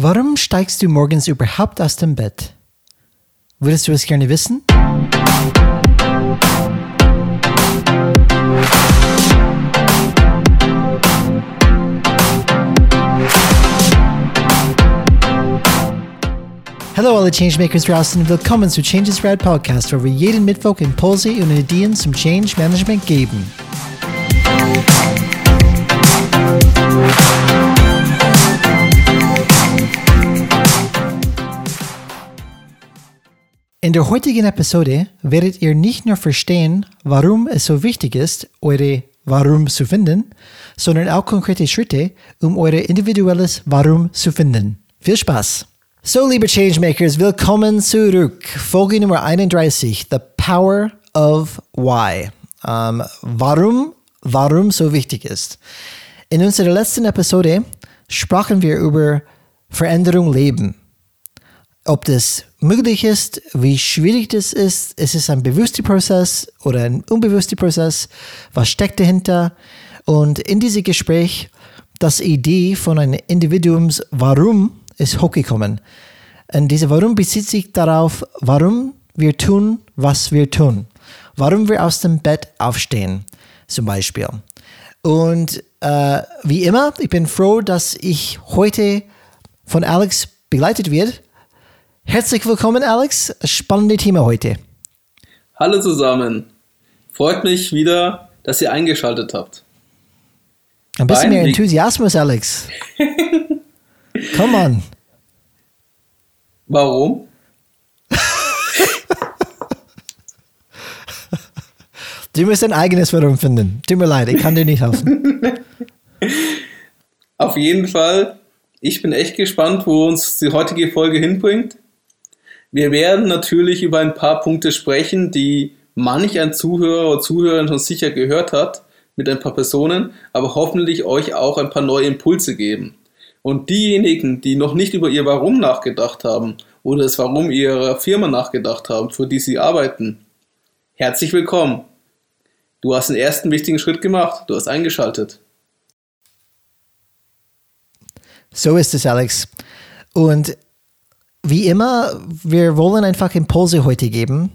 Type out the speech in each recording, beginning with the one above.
Warum steigst du morgens überhaupt aus dem Bett? Würdest du es gerne wissen? Hallo alle Changemakers draußen, willkommen zu Changes Rad Podcast, wo wir jeden Mittwoch Impulse und Ideen zum Change Management geben. In der heutigen Episode werdet ihr nicht nur verstehen, warum es so wichtig ist, eure Warum zu finden, sondern auch konkrete Schritte, um eure individuelles Warum zu finden. Viel Spaß! So, liebe Changemakers, willkommen zurück. Folge Nummer 31, The Power of Why. Um, warum, warum so wichtig ist. In unserer letzten Episode sprachen wir über Veränderung leben. Ob das möglich ist, wie schwierig das ist, ist es ein bewusster Prozess oder ein unbewusster Prozess, was steckt dahinter. Und in diesem Gespräch, das Idee von einem Individuums Warum ist hochgekommen. Und diese Warum bezieht sich darauf, warum wir tun, was wir tun. Warum wir aus dem Bett aufstehen, zum Beispiel. Und äh, wie immer, ich bin froh, dass ich heute von Alex begleitet werde. Herzlich willkommen, Alex. Spannende Thema heute. Hallo zusammen. Freut mich wieder, dass ihr eingeschaltet habt. Ein bisschen mehr Enthusiasmus, Alex. Komm on. Warum? du musst ein eigenes Warum finden. Tut mir leid, ich kann dir nicht helfen. Auf jeden Fall, ich bin echt gespannt, wo uns die heutige Folge hinbringt. Wir werden natürlich über ein paar Punkte sprechen, die manch ein Zuhörer oder Zuhörerin schon sicher gehört hat mit ein paar Personen, aber hoffentlich euch auch ein paar neue Impulse geben. Und diejenigen, die noch nicht über ihr Warum nachgedacht haben oder das Warum ihrer Firma nachgedacht haben, für die sie arbeiten, herzlich willkommen. Du hast den ersten wichtigen Schritt gemacht, du hast eingeschaltet. So ist es, Alex. Und wie immer, wir wollen einfach Impulse heute geben.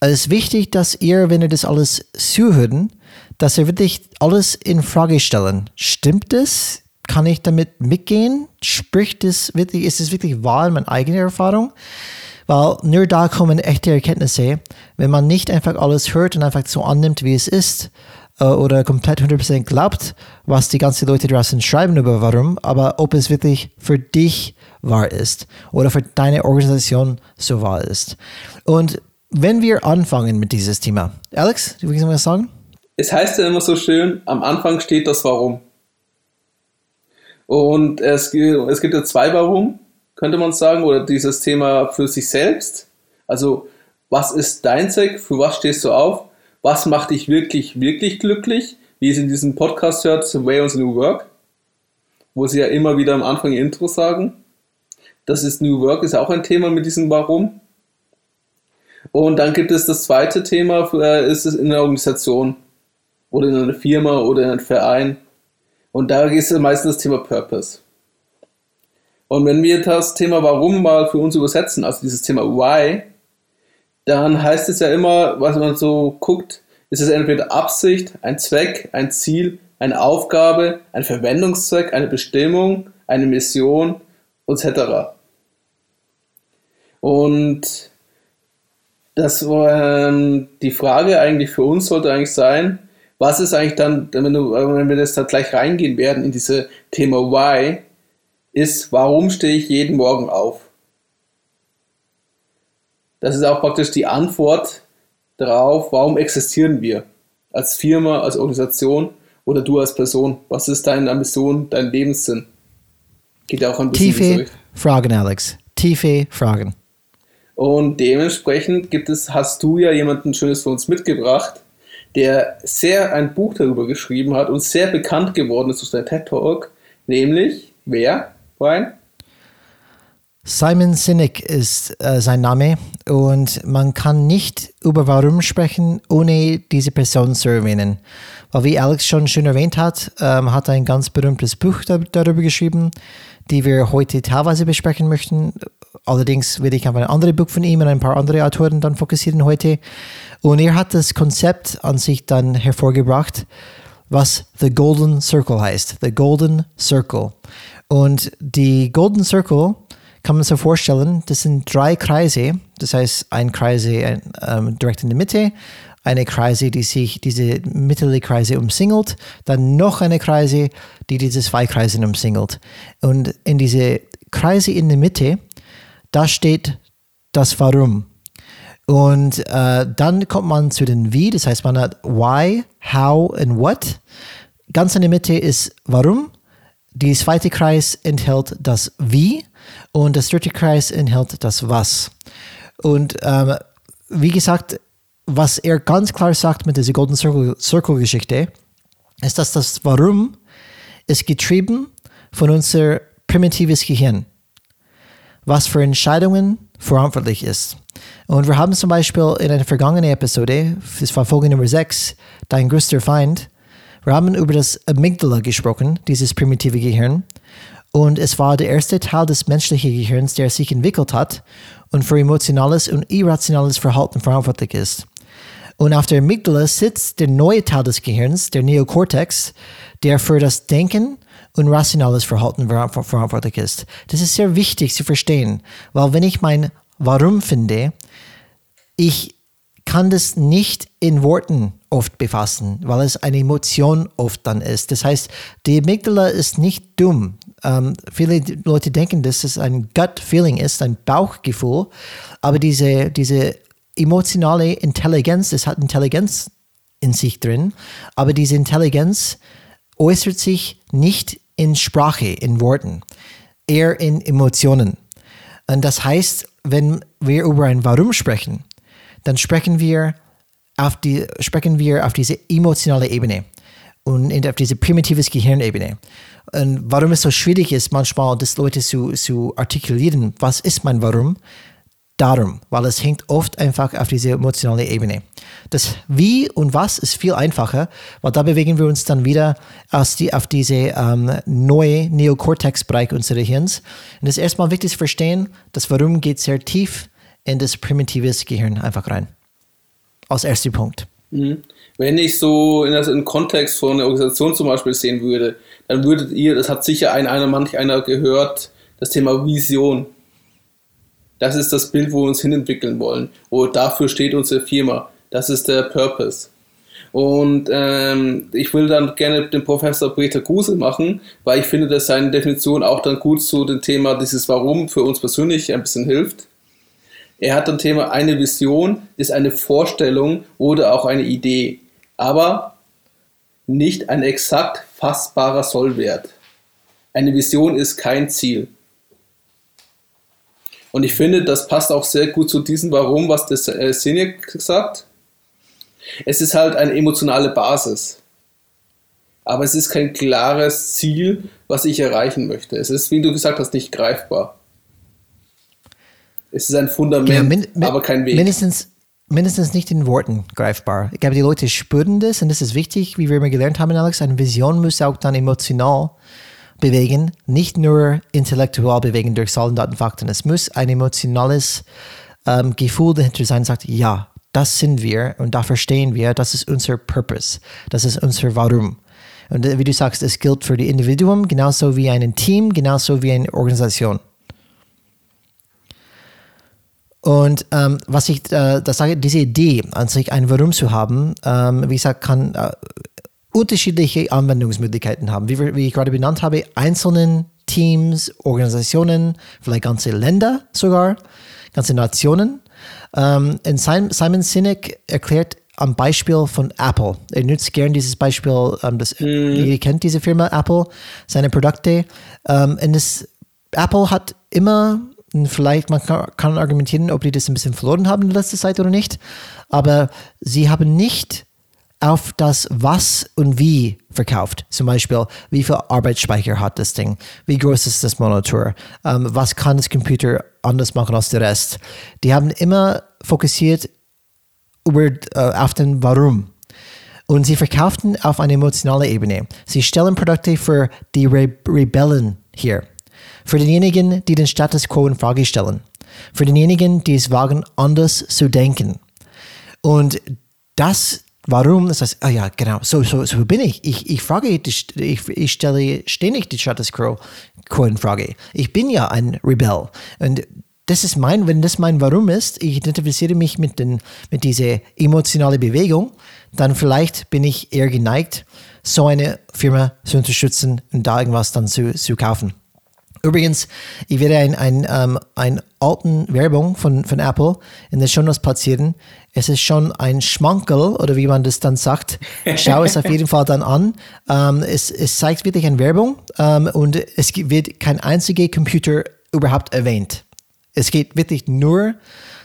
Es ist wichtig, dass ihr, wenn ihr das alles zuhören, dass ihr wirklich alles in Frage stellen. Stimmt es? Kann ich damit mitgehen? Spricht es wirklich, ist es wirklich wahr in meiner eigenen Erfahrung? Weil nur da kommen echte Erkenntnisse, wenn man nicht einfach alles hört und einfach so annimmt, wie es ist, äh, oder komplett 100% glaubt, was die ganzen Leute draußen schreiben über warum, aber ob es wirklich für dich wahr ist oder für deine Organisation so wahr ist. Und wenn wir anfangen mit dieses Thema, Alex, du willst was sagen? Es heißt ja immer so schön, am Anfang steht das Warum. Und es, es gibt ja zwei Warum, könnte man sagen, oder dieses Thema für sich selbst. Also, was ist dein Zweck? Für was stehst du auf? Was macht dich wirklich, wirklich glücklich, wie es in diesem Podcast hört, The Way of New Work, wo sie ja immer wieder am Anfang ihr Intro sagen. Das ist New Work, ist auch ein Thema mit diesem Warum. Und dann gibt es das zweite Thema, äh, ist es in einer Organisation oder in einer Firma oder in einem Verein. Und da ist es meistens das Thema Purpose. Und wenn wir das Thema Warum mal für uns übersetzen, also dieses Thema Why, dann heißt es ja immer, was man so guckt, ist es entweder Absicht, ein Zweck, ein Ziel, eine Aufgabe, ein Verwendungszweck, eine Bestimmung, eine Mission etc. Und das war ähm, die Frage eigentlich für uns sollte eigentlich sein, was ist eigentlich dann, wenn, du, wenn wir das da gleich reingehen werden in diese Thema Why, ist, warum stehe ich jeden Morgen auf? Das ist auch praktisch die Antwort darauf, warum existieren wir als Firma, als Organisation oder du als Person. Was ist deine Mission, dein Lebenssinn? Geht ja auch ein bisschen Tiefe Fragen, Alex. Tiefe Fragen. Und dementsprechend gibt es, hast du ja jemanden Schönes für uns mitgebracht, der sehr ein Buch darüber geschrieben hat und sehr bekannt geworden ist durch seinen TED Talk, nämlich wer, Brian? Simon Sinek ist äh, sein Name und man kann nicht über Warum sprechen, ohne diese Person zu erwähnen. Weil wie Alex schon schön erwähnt hat, ähm, hat ein ganz berühmtes Buch da, darüber geschrieben, die wir heute teilweise besprechen möchten. Allerdings werde ich auf ein anderes Buch von ihm und ein paar andere Autoren dann fokussieren heute. Und er hat das Konzept an sich dann hervorgebracht, was The Golden Circle heißt. The Golden Circle. Und die Golden Circle kann man sich vorstellen, das sind drei Kreise. Das heißt, ein Kreise ähm, direkt in der Mitte, eine Kreise, die sich diese mittlere Kreise umsingelt, dann noch eine Kreise, die diese zwei Kreise umsingelt. Und in diese Kreise in der Mitte, da steht das Warum. Und äh, dann kommt man zu den Wie, das heißt, man hat Why, How und What. Ganz in der Mitte ist Warum. Die zweite Kreis enthält das Wie und das dritte Kreis enthält das Was. Und ähm, wie gesagt, was er ganz klar sagt mit dieser Golden Circle, Circle Geschichte, ist, dass das Warum ist getrieben von unser primitives Gehirn, was für Entscheidungen verantwortlich ist. Und wir haben zum Beispiel in einer vergangenen Episode, das war Folge Nummer 6, Dein größter Feind, wir haben über das Amygdala gesprochen, dieses primitive Gehirn. Und es war der erste Teil des menschlichen Gehirns, der sich entwickelt hat und für emotionales und irrationales Verhalten verantwortlich ist. Und auf der Amygdala sitzt der neue Teil des Gehirns, der Neokortex, der für das Denken und rationales Verhalten verantwortlich ist. Das ist sehr wichtig zu verstehen, weil wenn ich mein Warum finde, ich kann das nicht in Worten oft befassen, weil es eine Emotion oft dann ist. Das heißt, die Amygdala ist nicht dumm. Ähm, viele Leute denken, dass es ein Gut-Feeling ist, ein Bauchgefühl, aber diese, diese emotionale Intelligenz, es hat Intelligenz in sich drin, aber diese Intelligenz äußert sich nicht in Sprache, in Worten, eher in Emotionen. Und das heißt, wenn wir über ein Warum sprechen, dann sprechen wir auf, die, sprechen wir auf diese emotionale Ebene und auf diese primitive Gehirnebene. Und warum es so schwierig ist, manchmal das Leute zu, zu artikulieren, was ist mein Warum, darum, weil es hängt oft einfach auf diese emotionale Ebene. Das Wie und Was ist viel einfacher, weil da bewegen wir uns dann wieder aus die, auf diese ähm, neue Neokortex-Bereich unseres Hirns. Und es ist erstmal wichtig zu verstehen, das Warum geht sehr tief in das primitive Gehirn einfach rein. Als erster Punkt. Mhm. Wenn ich so in das, im Kontext von einer Organisation zum Beispiel sehen würde, dann würdet ihr, das hat sicher ein, einer, manch einer gehört, das Thema Vision. Das ist das Bild, wo wir uns hinentwickeln wollen. Wo dafür steht unsere Firma. Das ist der Purpose. Und ähm, ich will dann gerne den Professor Peter Guse machen, weil ich finde, dass seine Definition auch dann gut zu dem Thema dieses Warum für uns persönlich ein bisschen hilft. Er hat ein Thema, eine Vision ist eine Vorstellung oder auch eine Idee, aber nicht ein exakt fassbarer Sollwert. Eine Vision ist kein Ziel. Und ich finde, das passt auch sehr gut zu diesem Warum, was der äh, Sinek sagt. Es ist halt eine emotionale Basis. Aber es ist kein klares Ziel, was ich erreichen möchte. Es ist, wie du gesagt hast, nicht greifbar. Es ist ein Fundament, ja, aber kein Weg. Mindestens, mindestens nicht in Worten greifbar. Ich glaube, die Leute spüren das und das ist wichtig, wie wir immer gelernt haben, Alex. Eine Vision muss auch dann emotional bewegen, nicht nur intellektuell bewegen durch Zahlen, Daten, Fakten. Es muss ein emotionales ähm, Gefühl dahinter sein, sagt, ja, das sind wir und da verstehen wir, das ist unser Purpose, das ist unser Warum. Und äh, wie du sagst, es gilt für die Individuum genauso wie ein Team, genauso wie eine Organisation. Und ähm, was ich äh, das sage, diese Idee an sich ein Warum zu haben, ähm, wie gesagt, kann äh, unterschiedliche Anwendungsmöglichkeiten haben. Wie, wie ich gerade benannt habe, einzelnen Teams, Organisationen, vielleicht ganze Länder sogar, ganze Nationen. Ähm, und Simon Sinek erklärt am Beispiel von Apple. Er nutzt gern dieses Beispiel, ähm, das, mm. ihr kennt diese Firma Apple, seine Produkte. Ähm, und das, Apple hat immer, vielleicht man kann, kann argumentieren, ob die das ein bisschen verloren haben in letzter Zeit oder nicht, aber sie haben nicht auf das Was und Wie verkauft. Zum Beispiel, wie viel Arbeitsspeicher hat das Ding? Wie groß ist das Monitor? Ähm, was kann das Computer anders machen als der Rest? Die haben immer fokussiert über, äh, auf den Warum. Und sie verkauften auf einer emotionalen Ebene. Sie stellen Produkte für die Re Rebellen hier. Für denjenigen, die den Status quo in Frage stellen. Für denjenigen, die es wagen, anders zu denken. Und das, warum, das heißt, ah ja, genau, so, so, so bin ich. Ich, ich frage, ich, ich stelle ständig die Status quo in Frage. Ich bin ja ein Rebell. Und das ist mein, wenn das mein Warum ist, ich identifiziere mich mit, den, mit dieser emotionalen Bewegung, dann vielleicht bin ich eher geneigt, so eine Firma zu unterstützen und da irgendwas dann zu, zu kaufen. Übrigens, ich werde ein, ein, ähm, ein alten Werbung von, von Apple in der Show Notes platzieren. Es ist schon ein Schmankel oder wie man das dann sagt. Schau es auf jeden Fall dann an. Ähm, es, es zeigt wirklich eine Werbung ähm, und es wird kein einziger Computer überhaupt erwähnt. Es geht wirklich nur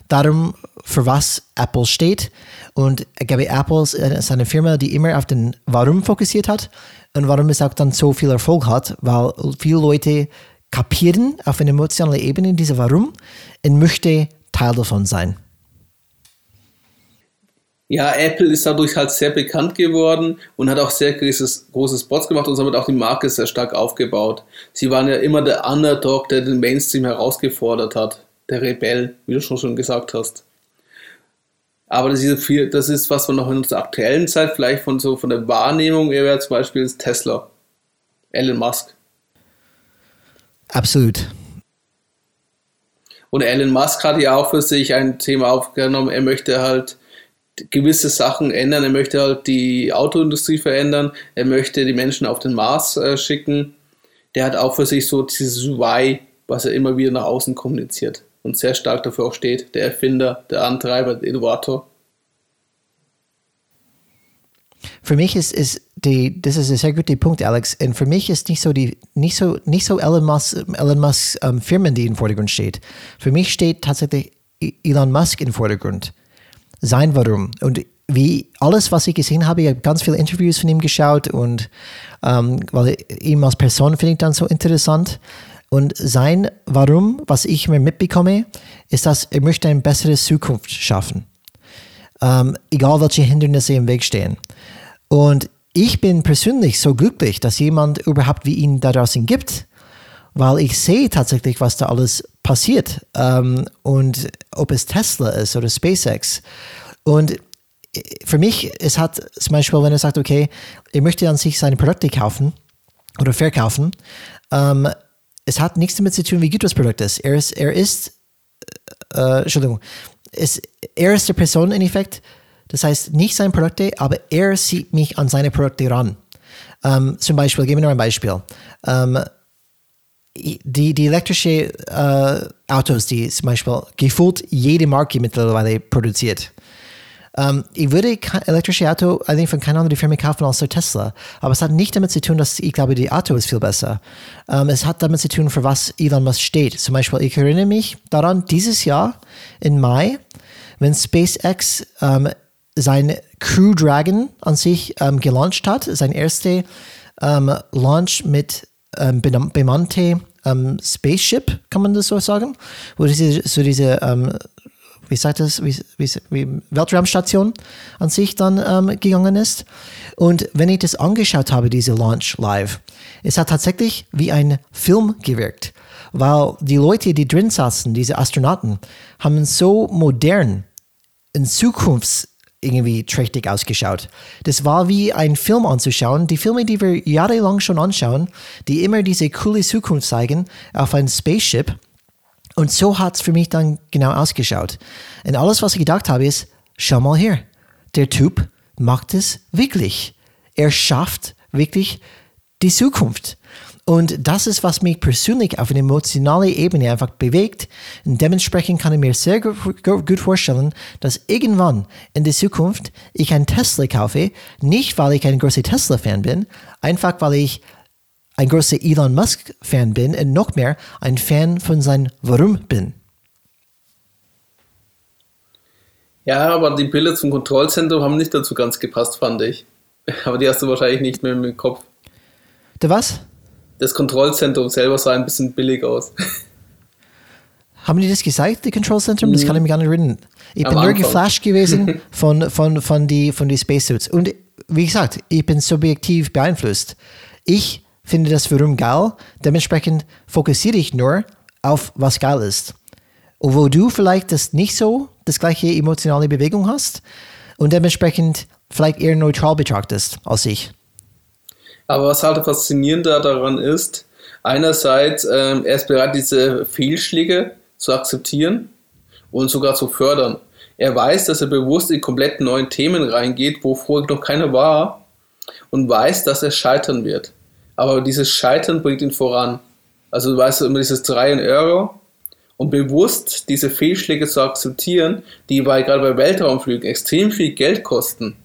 darum, für was Apple steht. Und ich glaube, Apple ist eine Firma, die immer auf den Warum fokussiert hat und warum es auch dann so viel Erfolg hat, weil viele Leute kapieren auf einer emotionalen Ebene diese Warum und möchte Teil davon sein. Ja, Apple ist dadurch halt sehr bekannt geworden und hat auch sehr großes, große Spots gemacht und somit auch die Marke sehr stark aufgebaut. Sie waren ja immer der Underdog, der den Mainstream herausgefordert hat. Der Rebell, wie du schon, schon gesagt hast. Aber das ist, viel, das ist was von noch in unserer aktuellen Zeit, vielleicht von so von der Wahrnehmung, wäre zum Beispiel Tesla. Elon Musk. Absolut. Und Elon Musk hat ja auch für sich ein Thema aufgenommen. Er möchte halt gewisse Sachen ändern. Er möchte halt die Autoindustrie verändern. Er möchte die Menschen auf den Mars äh, schicken. Der hat auch für sich so dieses Why, was er immer wieder nach außen kommuniziert und sehr stark dafür auch steht. Der Erfinder, der Antreiber, der Innovator. Für mich ist, ist die, das ist ein sehr guter Punkt, Alex. Und für mich ist nicht so die, nicht so, nicht so Elon Musk, Elon Musk ähm, Firmen, die im Vordergrund steht. Für mich steht tatsächlich Elon Musk im Vordergrund. Sein Warum. Und wie alles, was ich gesehen habe, ich habe ganz viele Interviews von ihm geschaut und ähm, weil ihn als Person finde ich dann so interessant. Und sein Warum, was ich mir mitbekomme, ist, dass er möchte eine bessere Zukunft schaffen. Ähm, egal welche Hindernisse im Weg stehen. Und ich bin persönlich so glücklich, dass jemand überhaupt wie ihn da draußen gibt, weil ich sehe tatsächlich, was da alles passiert. Ähm, und ob es Tesla ist oder SpaceX. Und für mich, es hat zum Beispiel, wenn er sagt, okay, er möchte an sich seine Produkte kaufen oder verkaufen, ähm, es hat nichts damit zu tun, wie gut das Produkt ist. Er ist, er ist äh, Entschuldigung, es, er ist die Person im Effekt, das heißt nicht seine Produkte, aber er sieht mich an seine Produkte ran. Ähm, zum Beispiel, geben wir noch ein Beispiel. Ähm, die, die elektrische äh, Autos, die zum Beispiel gefühlt jede Marke mittlerweile produziert. Ähm, ich würde kein elektrische Auto eigentlich von keiner anderen Firma kaufen als Tesla. Aber es hat nicht damit zu tun, dass ich glaube, die Auto ist viel besser. Ähm, es hat damit zu tun, für was Elon Musk steht. Zum Beispiel, ich erinnere mich daran, dieses Jahr im Mai, wenn SpaceX ähm, sein Crew Dragon an sich ähm, gelauncht hat, sein erster ähm, Launch mit ähm, bemannte ähm, Spaceship, kann man das so sagen, wo diese, so diese, ähm, wie sagt das, wie, wie, Weltraumstation an sich dann ähm, gegangen ist. Und wenn ich das angeschaut habe, diese Launch live, es hat tatsächlich wie ein Film gewirkt, weil die Leute, die drin saßen, diese Astronauten, haben so modern in Zukunfts irgendwie trächtig ausgeschaut. Das war wie ein Film anzuschauen. Die Filme, die wir jahrelang schon anschauen, die immer diese coole Zukunft zeigen auf ein Spaceship. Und so hat es für mich dann genau ausgeschaut. Und alles, was ich gedacht habe, ist, schau mal her. Der Typ macht es wirklich. Er schafft wirklich die Zukunft. Und das ist, was mich persönlich auf einer emotionalen Ebene einfach bewegt. Und dementsprechend kann ich mir sehr gut vorstellen, dass irgendwann in der Zukunft ich ein Tesla kaufe, nicht weil ich ein großer Tesla-Fan bin, einfach weil ich ein großer Elon Musk-Fan bin und noch mehr ein Fan von seinem Warum bin. Ja, aber die Bilder zum Kontrollzentrum haben nicht dazu ganz gepasst, fand ich. Aber die hast du wahrscheinlich nicht mehr im Kopf. Der was? Das Kontrollzentrum selber sah ein bisschen billig aus. Haben die das gesagt, die Kontrollzentrum? Das kann ich mich gar nicht erinnern. Ich Am bin nur geflasht gewesen von, von, von die, von die Spacesuits. Und wie gesagt, ich bin subjektiv beeinflusst. Ich finde das Warum geil, dementsprechend fokussiere ich nur auf was geil ist. Und wo du vielleicht das nicht so, das gleiche emotionale Bewegung hast und dementsprechend vielleicht eher neutral betrachtest als ich. Aber was halt faszinierender daran ist, einerseits, ähm, er ist bereit, diese Fehlschläge zu akzeptieren und sogar zu fördern. Er weiß, dass er bewusst in komplett neuen Themen reingeht, wo vorher noch keiner war und weiß, dass er scheitern wird. Aber dieses Scheitern bringt ihn voran. Also du weißt immer dieses Try and Error und bewusst diese Fehlschläge zu akzeptieren, die bei, gerade bei Weltraumflügen extrem viel Geld kosten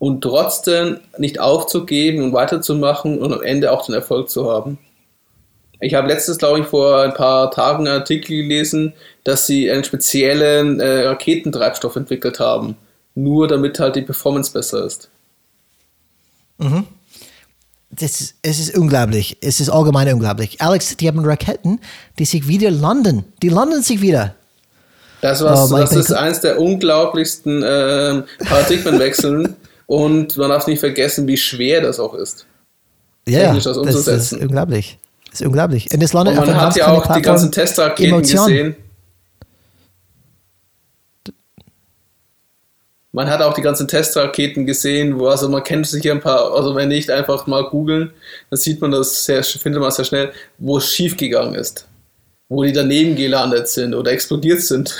und trotzdem nicht aufzugeben und weiterzumachen und am Ende auch den Erfolg zu haben. Ich habe letztens, glaube ich, vor ein paar Tagen einen Artikel gelesen, dass sie einen speziellen äh, Raketentreibstoff entwickelt haben, nur damit halt die Performance besser ist. Mhm. Das ist, es ist unglaublich. Es ist allgemein unglaublich. Alex, die haben Raketen, die sich wieder landen. Die landen sich wieder. Das, was, oh, das ist eines der unglaublichsten äh, Paradigmenwechseln, Und man darf nicht vergessen, wie schwer das auch ist. Ja, das, das ist unglaublich. Das ist unglaublich. Und, das Und man hat ja auch die ganzen Testraketen gesehen. Man hat auch die ganzen Testraketen gesehen, wo also man kennt sich ein paar, also wenn nicht einfach mal googeln, dann sieht man das sehr, findet man sehr schnell, wo es schief gegangen ist, wo die daneben gelandet sind oder explodiert sind.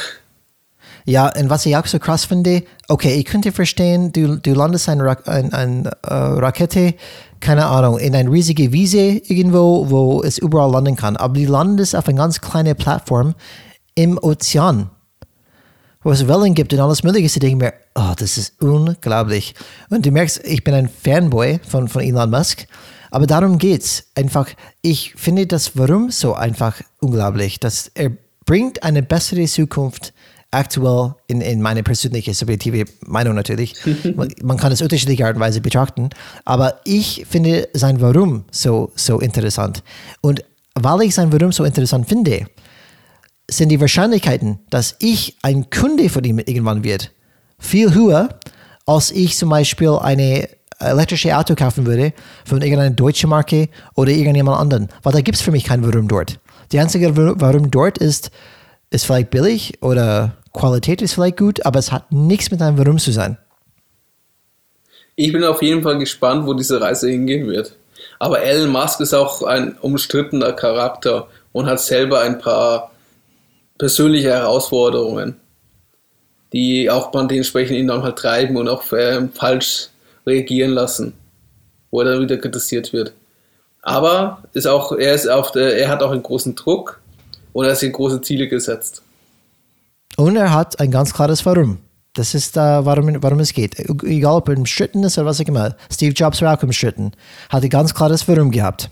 Ja, und was ich auch so krass finde, okay, ich könnte verstehen, du, du landest eine, Ra ein, ein, uh, Rakete, keine Ahnung, in eine riesige Wiese irgendwo, wo es überall landen kann. Aber du landest auf einer ganz kleinen Plattform im Ozean, wo es Wellen gibt und alles Mögliche. Ich denke mir, oh, das ist unglaublich. Und du merkst, ich bin ein Fanboy von, von Elon Musk. Aber darum geht's. Einfach, ich finde das Warum so einfach unglaublich, dass er bringt eine bessere Zukunft aktuell in, in meine persönliche subjektive Meinung natürlich. man, kann es unterschiedliche Art und Weise betrachten, aber ich finde sein Warum so, so interessant. Und weil ich sein Warum so interessant finde, sind die Wahrscheinlichkeiten, dass ich ein Kunde von ihm irgendwann wird, viel höher, als ich zum Beispiel eine elektrische Auto kaufen würde von irgendeiner deutschen Marke oder irgendjemand anderen. Weil da gibt es für mich kein Warum dort. Die einzige Warum dort ist, ist vielleicht billig oder Qualität ist vielleicht gut, aber es hat nichts mit einem Warum zu sein. Ich bin auf jeden Fall gespannt, wo diese Reise hingehen wird. Aber Elon Musk ist auch ein umstrittener Charakter und hat selber ein paar persönliche Herausforderungen, die auch man dementsprechend ihn dann halt treiben und auch äh, falsch reagieren lassen, wo er dann wieder kritisiert wird. Aber ist auch, er, ist auf der, er hat auch einen großen Druck und er hat sich große Ziele gesetzt. Und er hat ein ganz klares Warum. Das ist, uh, warum, warum es geht. Egal, ob er umstritten ist oder was auch immer. Steve Jobs war auch umstritten. Hat ein ganz klares Warum gehabt.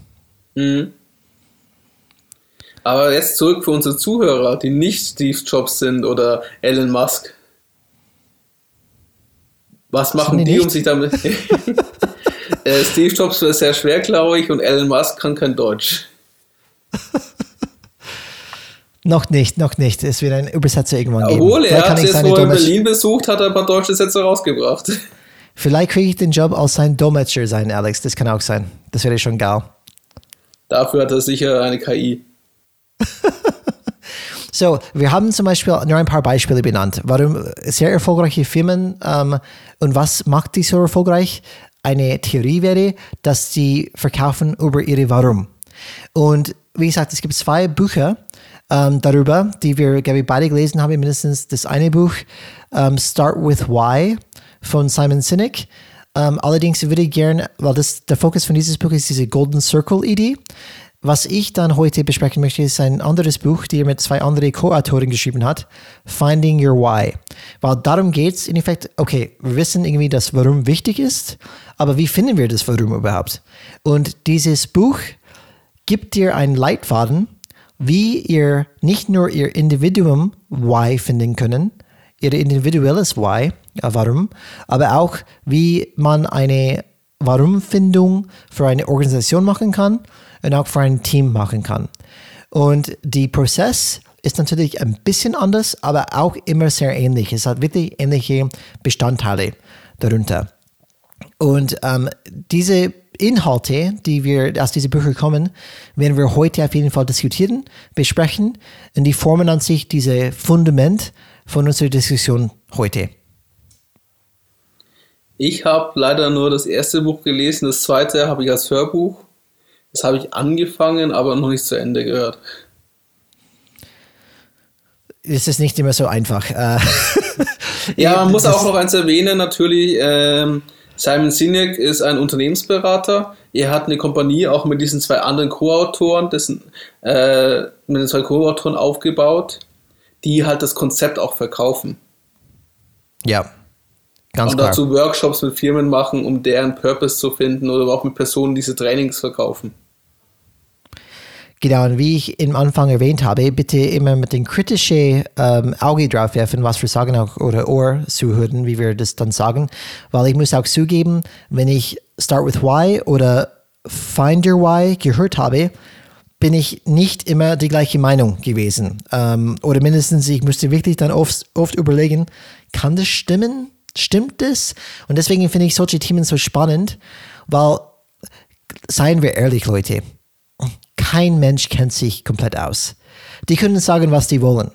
Mhm. Aber jetzt zurück für unsere Zuhörer, die nicht Steve Jobs sind oder Elon Musk. Was machen die, die um sich damit? Äh, Steve Jobs war sehr schwer, glaube ich, und Elon Musk kann kein Deutsch. Noch nicht, noch nicht. Es wird ein Übersetzer irgendwann geben. Obwohl, er hat jetzt, wo er in Berlin besucht, hat er ein paar deutsche Sätze rausgebracht. Vielleicht kriege ich den Job als sein Dolmetscher sein, Alex. Das kann auch sein. Das wäre schon geil. Dafür hat er sicher eine KI. so, wir haben zum Beispiel nur ein paar Beispiele benannt. Warum sehr erfolgreiche Firmen ähm, und was macht die so erfolgreich? Eine Theorie wäre, dass sie verkaufen über ihre Warum. Und wie gesagt, es gibt zwei Bücher, ähm, darüber, die wir, glaube ich, beide gelesen haben, mindestens das eine Buch, ähm, Start with Why von Simon Sinek. Ähm, allerdings würde ich gerne, weil das, der Fokus von dieses Buch ist diese Golden Circle-Idee. Was ich dann heute besprechen möchte, ist ein anderes Buch, die er mit zwei anderen Co-Autoren geschrieben hat, Finding Your Why. Weil darum geht es in Effekt, okay, wir wissen irgendwie, dass Warum wichtig ist, aber wie finden wir das Warum überhaupt? Und dieses Buch gibt dir einen Leitfaden, wie ihr nicht nur ihr Individuum Why finden können, ihr individuelles Why, äh, warum, aber auch wie man eine Warum-Findung für eine Organisation machen kann und auch für ein Team machen kann. Und der Prozess ist natürlich ein bisschen anders, aber auch immer sehr ähnlich. Es hat wirklich ähnliche Bestandteile darunter. Und ähm, diese Inhalte, die wir aus diesen Büchern kommen, werden wir heute auf jeden Fall diskutieren, besprechen und die formen an sich diese Fundament von unserer Diskussion heute. Ich habe leider nur das erste Buch gelesen, das zweite habe ich als Hörbuch. Das habe ich angefangen, aber noch nicht zu Ende gehört. Es ist nicht immer so einfach. Äh, ja, man muss auch noch eins erwähnen, natürlich. Ähm, Simon Sinek ist ein Unternehmensberater. Er hat eine Kompanie auch mit diesen zwei anderen Co-Autoren, äh, mit den zwei Co-Autoren aufgebaut, die halt das Konzept auch verkaufen. Ja, ganz Und klar. dazu Workshops mit Firmen machen, um deren Purpose zu finden oder auch mit Personen diese Trainings verkaufen. Genau, und wie ich im Anfang erwähnt habe, bitte immer mit dem kritischen ähm, Auge drauf werfen, was wir sagen, auch, oder Ohr zuhören, wie wir das dann sagen. Weil ich muss auch zugeben, wenn ich Start with Why oder Find Your Why gehört habe, bin ich nicht immer die gleiche Meinung gewesen. Ähm, oder mindestens, ich musste wirklich dann oft, oft überlegen, kann das stimmen? Stimmt das? Und deswegen finde ich solche Themen so spannend, weil, seien wir ehrlich, Leute, kein Mensch kennt sich komplett aus. Die können sagen, was die wollen.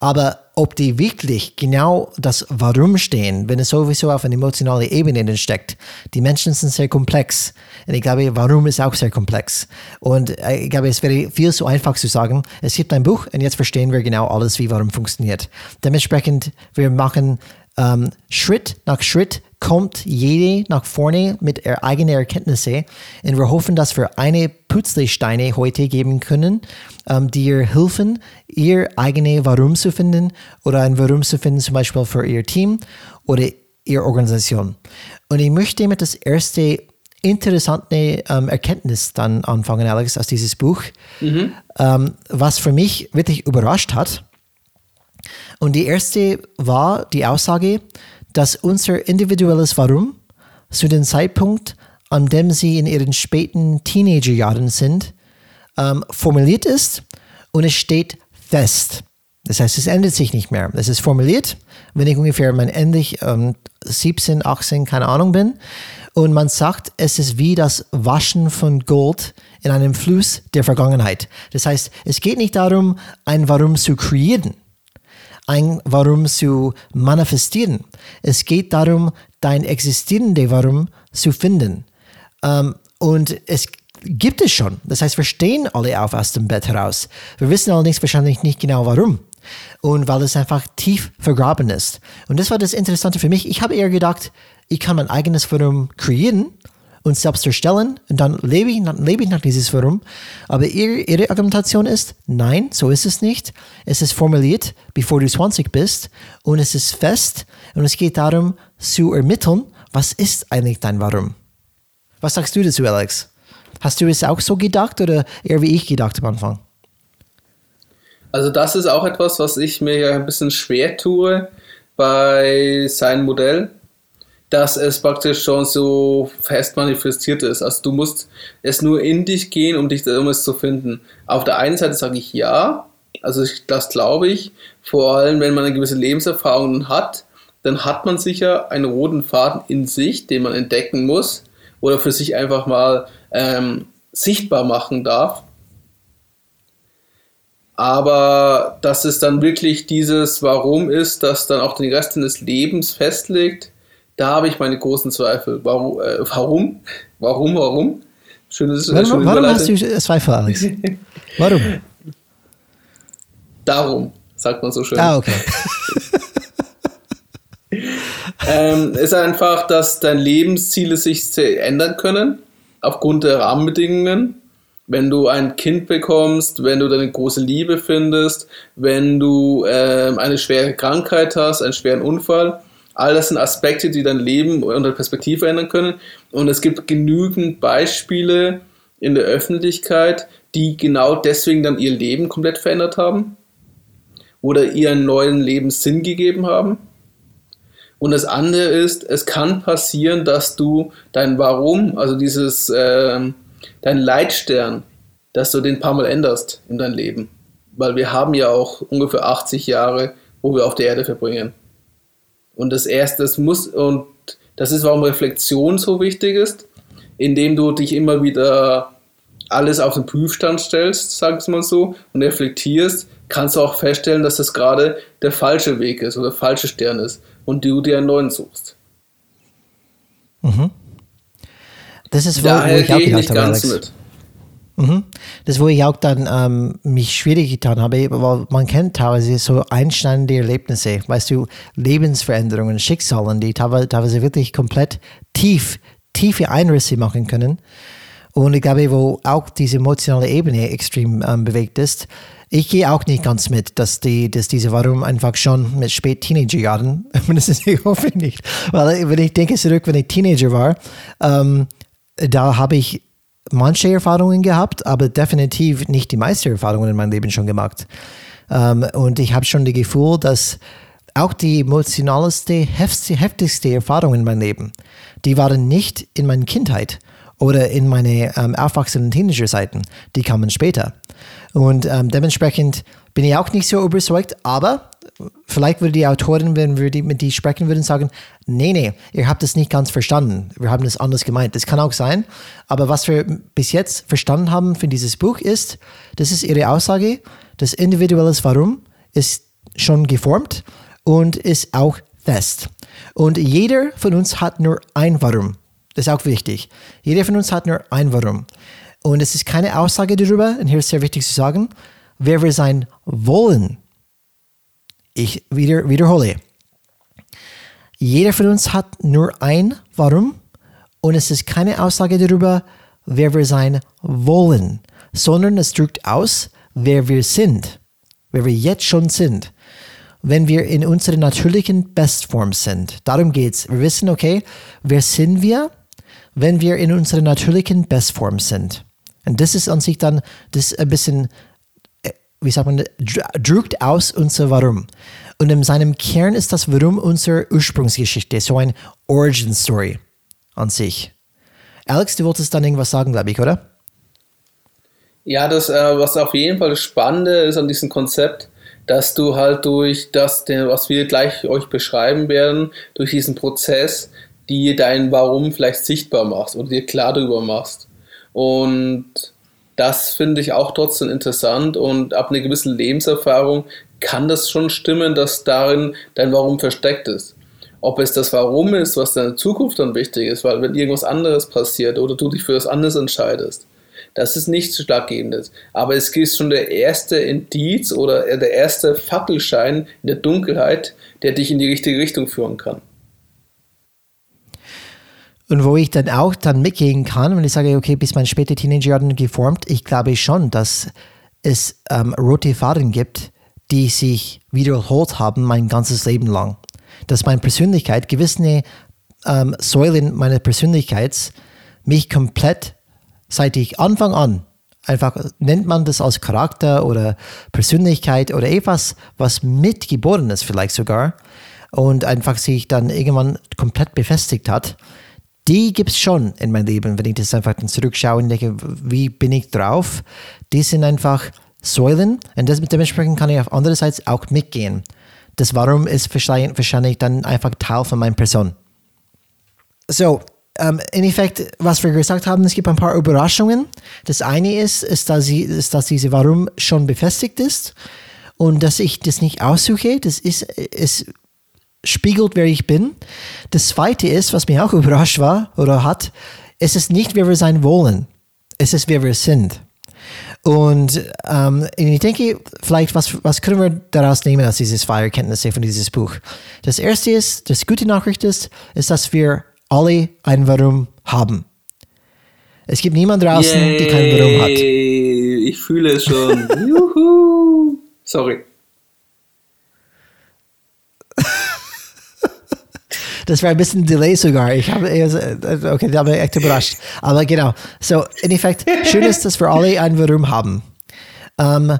Aber ob die wirklich genau das Warum stehen, wenn es sowieso auf einer emotionalen Ebene steckt, die Menschen sind sehr komplex. Und ich glaube, Warum ist auch sehr komplex. Und äh, ich glaube, es wäre viel zu einfach zu sagen, es gibt ein Buch und jetzt verstehen wir genau alles, wie Warum funktioniert. Dementsprechend, wir machen ähm, Schritt nach Schritt kommt jede nach vorne mit er eigenen Erkenntnissen und wir hoffen, dass wir eine Putzlesteine heute geben können, ähm, die ihr helfen, ihr eigene Warum zu finden oder ein Warum zu finden, zum Beispiel für ihr Team oder ihre Organisation. Und ich möchte mit das erste interessante ähm, Erkenntnis dann anfangen, Alex, aus dieses Buch, mhm. ähm, was für mich wirklich überrascht hat. Und die erste war die Aussage, dass unser individuelles Warum zu dem Zeitpunkt, an dem sie in ihren späten Teenagerjahren sind, ähm, formuliert ist und es steht fest. Das heißt, es ändert sich nicht mehr. Es ist formuliert, wenn ich ungefähr mein endlich ähm, 17, 18, keine Ahnung bin. Und man sagt, es ist wie das Waschen von Gold in einem Fluss der Vergangenheit. Das heißt, es geht nicht darum, ein Warum zu kreieren ein Warum zu manifestieren. Es geht darum, dein existierende Warum zu finden. Ähm, und es gibt es schon. Das heißt, wir stehen alle auf aus dem Bett heraus. Wir wissen allerdings wahrscheinlich nicht genau warum. Und weil es einfach tief vergraben ist. Und das war das Interessante für mich. Ich habe eher gedacht, ich kann mein eigenes Warum kreieren und selbst erstellen und dann lebe ich, lebe ich nach dieses Warum. Aber ihre, ihre Argumentation ist, nein, so ist es nicht. Es ist formuliert, bevor du 20 bist und es ist fest und es geht darum zu ermitteln, was ist eigentlich dein Warum. Was sagst du dazu, Alex? Hast du es auch so gedacht oder eher wie ich gedacht am Anfang? Also das ist auch etwas, was ich mir ja ein bisschen schwer tue bei seinem Modell dass es praktisch schon so fest manifestiert ist. Also du musst es nur in dich gehen, um dich um es zu finden. Auf der einen Seite sage ich ja, also ich, das glaube ich, vor allem wenn man eine gewisse Lebenserfahrung hat, dann hat man sicher einen roten Faden in sich, den man entdecken muss oder für sich einfach mal ähm, sichtbar machen darf. Aber dass es dann wirklich dieses Warum ist, das dann auch den Rest des Lebens festlegt, da habe ich meine großen Zweifel. Warum? Äh, warum? Warum? Warum? Schönes, warum, schöne warum hast du Zweifel, Alex? Warum? Darum, sagt man so schön. Ah, okay. ähm, ist einfach, dass deine Lebensziele sich ändern können, aufgrund der Rahmenbedingungen. Wenn du ein Kind bekommst, wenn du deine große Liebe findest, wenn du äh, eine schwere Krankheit hast, einen schweren Unfall, All das sind Aspekte, die dein Leben und deine Perspektive ändern können. Und es gibt genügend Beispiele in der Öffentlichkeit, die genau deswegen dann ihr Leben komplett verändert haben oder ihren neuen Lebenssinn gegeben haben. Und das andere ist, es kann passieren, dass du dein Warum, also dieses, äh, dein Leitstern, dass du den paar Mal änderst in dein Leben. Weil wir haben ja auch ungefähr 80 Jahre, wo wir auf der Erde verbringen. Und das erste, das muss, und das ist, warum Reflexion so wichtig ist. indem du dich immer wieder alles auf den Prüfstand stellst, sag ich mal so, und reflektierst, kannst du auch feststellen, dass das gerade der falsche Weg ist oder der falsche Stern ist und du dir einen neuen suchst. Mhm. Das ist, wo, Daher wo ich auch gehe ich nicht ganz Alex. mit. Mhm. Das, wo ich auch dann ähm, mich schwierig getan habe, weil man kennt teilweise so einschneidende Erlebnisse, weißt du, Lebensveränderungen, Schicksalen, die teilweise wirklich komplett tief, tiefe Einrisse machen können. Und ich glaube, wo auch diese emotionale Ebene extrem ähm, bewegt ist, ich gehe auch nicht ganz mit, dass, die, dass diese Warum einfach schon mit spät Teenagerjahren, ich hoffe nicht, weil wenn ich denke zurück, wenn ich Teenager war, ähm, da habe ich manche Erfahrungen gehabt, aber definitiv nicht die meisten Erfahrungen in meinem Leben schon gemacht. Ähm, und ich habe schon das Gefühl, dass auch die emotionalste, heftigste Erfahrungen in meinem Leben, die waren nicht in meiner Kindheit oder in meine ähm, Erwachsenen- Teenager-Zeiten. Die kamen später. Und ähm, dementsprechend bin ich auch nicht so überzeugt, aber vielleicht würde die Autorin, wenn wir die, mit die sprechen würden, sagen, nee, nee, ihr habt es nicht ganz verstanden. Wir haben es anders gemeint. Das kann auch sein. Aber was wir bis jetzt verstanden haben für dieses Buch ist, das ist ihre Aussage, das individuelles Warum ist schon geformt und ist auch fest. Und jeder von uns hat nur ein Warum. Das ist auch wichtig. Jeder von uns hat nur ein Warum. Und es ist keine Aussage darüber, und hier ist sehr wichtig zu sagen, wer wir sein wollen. Ich wieder, wiederhole. Jeder von uns hat nur ein Warum und es ist keine Aussage darüber, wer wir sein wollen, sondern es drückt aus, wer wir sind, wer wir jetzt schon sind wenn wir in unserer natürlichen Bestform sind. Darum geht's. Wir wissen, okay, wer sind wir? wenn wir in unserer natürlichen Bestform sind. Und das ist an sich dann das ein bisschen, wie sagt man, drückt aus unser Warum. Und in seinem Kern ist das Warum unsere Ursprungsgeschichte, so ein Origin Story an sich. Alex, du wolltest dann irgendwas sagen, glaube ich, oder? Ja, das, äh, was auf jeden Fall das Spannende ist an diesem Konzept, dass du halt durch das, was wir gleich euch beschreiben werden, durch diesen Prozess die dein Warum vielleicht sichtbar machst oder dir klar darüber machst. Und das finde ich auch trotzdem interessant und ab einer gewissen Lebenserfahrung kann das schon stimmen, dass darin dein Warum versteckt ist. Ob es das Warum ist, was deine Zukunft dann wichtig ist, weil wenn irgendwas anderes passiert oder du dich für was anderes entscheidest, das ist nichts Schlaggebendes. Aber es ist schon der erste Indiz oder der erste Fackelschein in der Dunkelheit, der dich in die richtige Richtung führen kann. Und wo ich dann auch dann mitgehen kann, wenn ich sage, okay, bis meine späte Teenagerjahren geformt, ich glaube schon, dass es ähm, rote Faden gibt, die sich wiederholt haben mein ganzes Leben lang. Dass meine Persönlichkeit, gewisse ähm, Säulen meiner Persönlichkeit mich komplett seit ich Anfang an, einfach nennt man das als Charakter oder Persönlichkeit oder etwas, was mitgeboren ist vielleicht sogar und einfach sich dann irgendwann komplett befestigt hat die gibt es schon in meinem Leben, wenn ich das einfach dann zurückschaue und denke, wie bin ich drauf? Die sind einfach Säulen und das, dementsprechend kann ich auf andere Seite auch mitgehen. Das Warum ist wahrscheinlich dann einfach Teil von meiner Person. So, um, ähm, in Effekt, was wir gesagt haben, es gibt ein paar Überraschungen. Das eine ist, ist, dass, sie, ist, dass diese Warum schon befestigt ist und dass ich das nicht aussuche. Das ist, ist spiegelt, wer ich bin. Das zweite ist, was mich auch überrascht war oder hat, es ist nicht, wer wir sein wollen. Es ist, wer wir sind. Und ähm, ich denke, vielleicht, was, was können wir daraus nehmen aus dieses zwei von dieses Buch? Das erste ist, das gute Nachricht ist, ist, dass wir alle ein Warum haben. Es gibt niemanden draußen, Yay, die kein Warum hat. Ich fühle es schon. Juhu. Sorry. Das war ein bisschen Delay sogar. Ich habe, okay, da bin ich echt überrascht. Aber genau. So, in Effekt, schön ist, dass wir alle ein Warum haben. Um, ähm,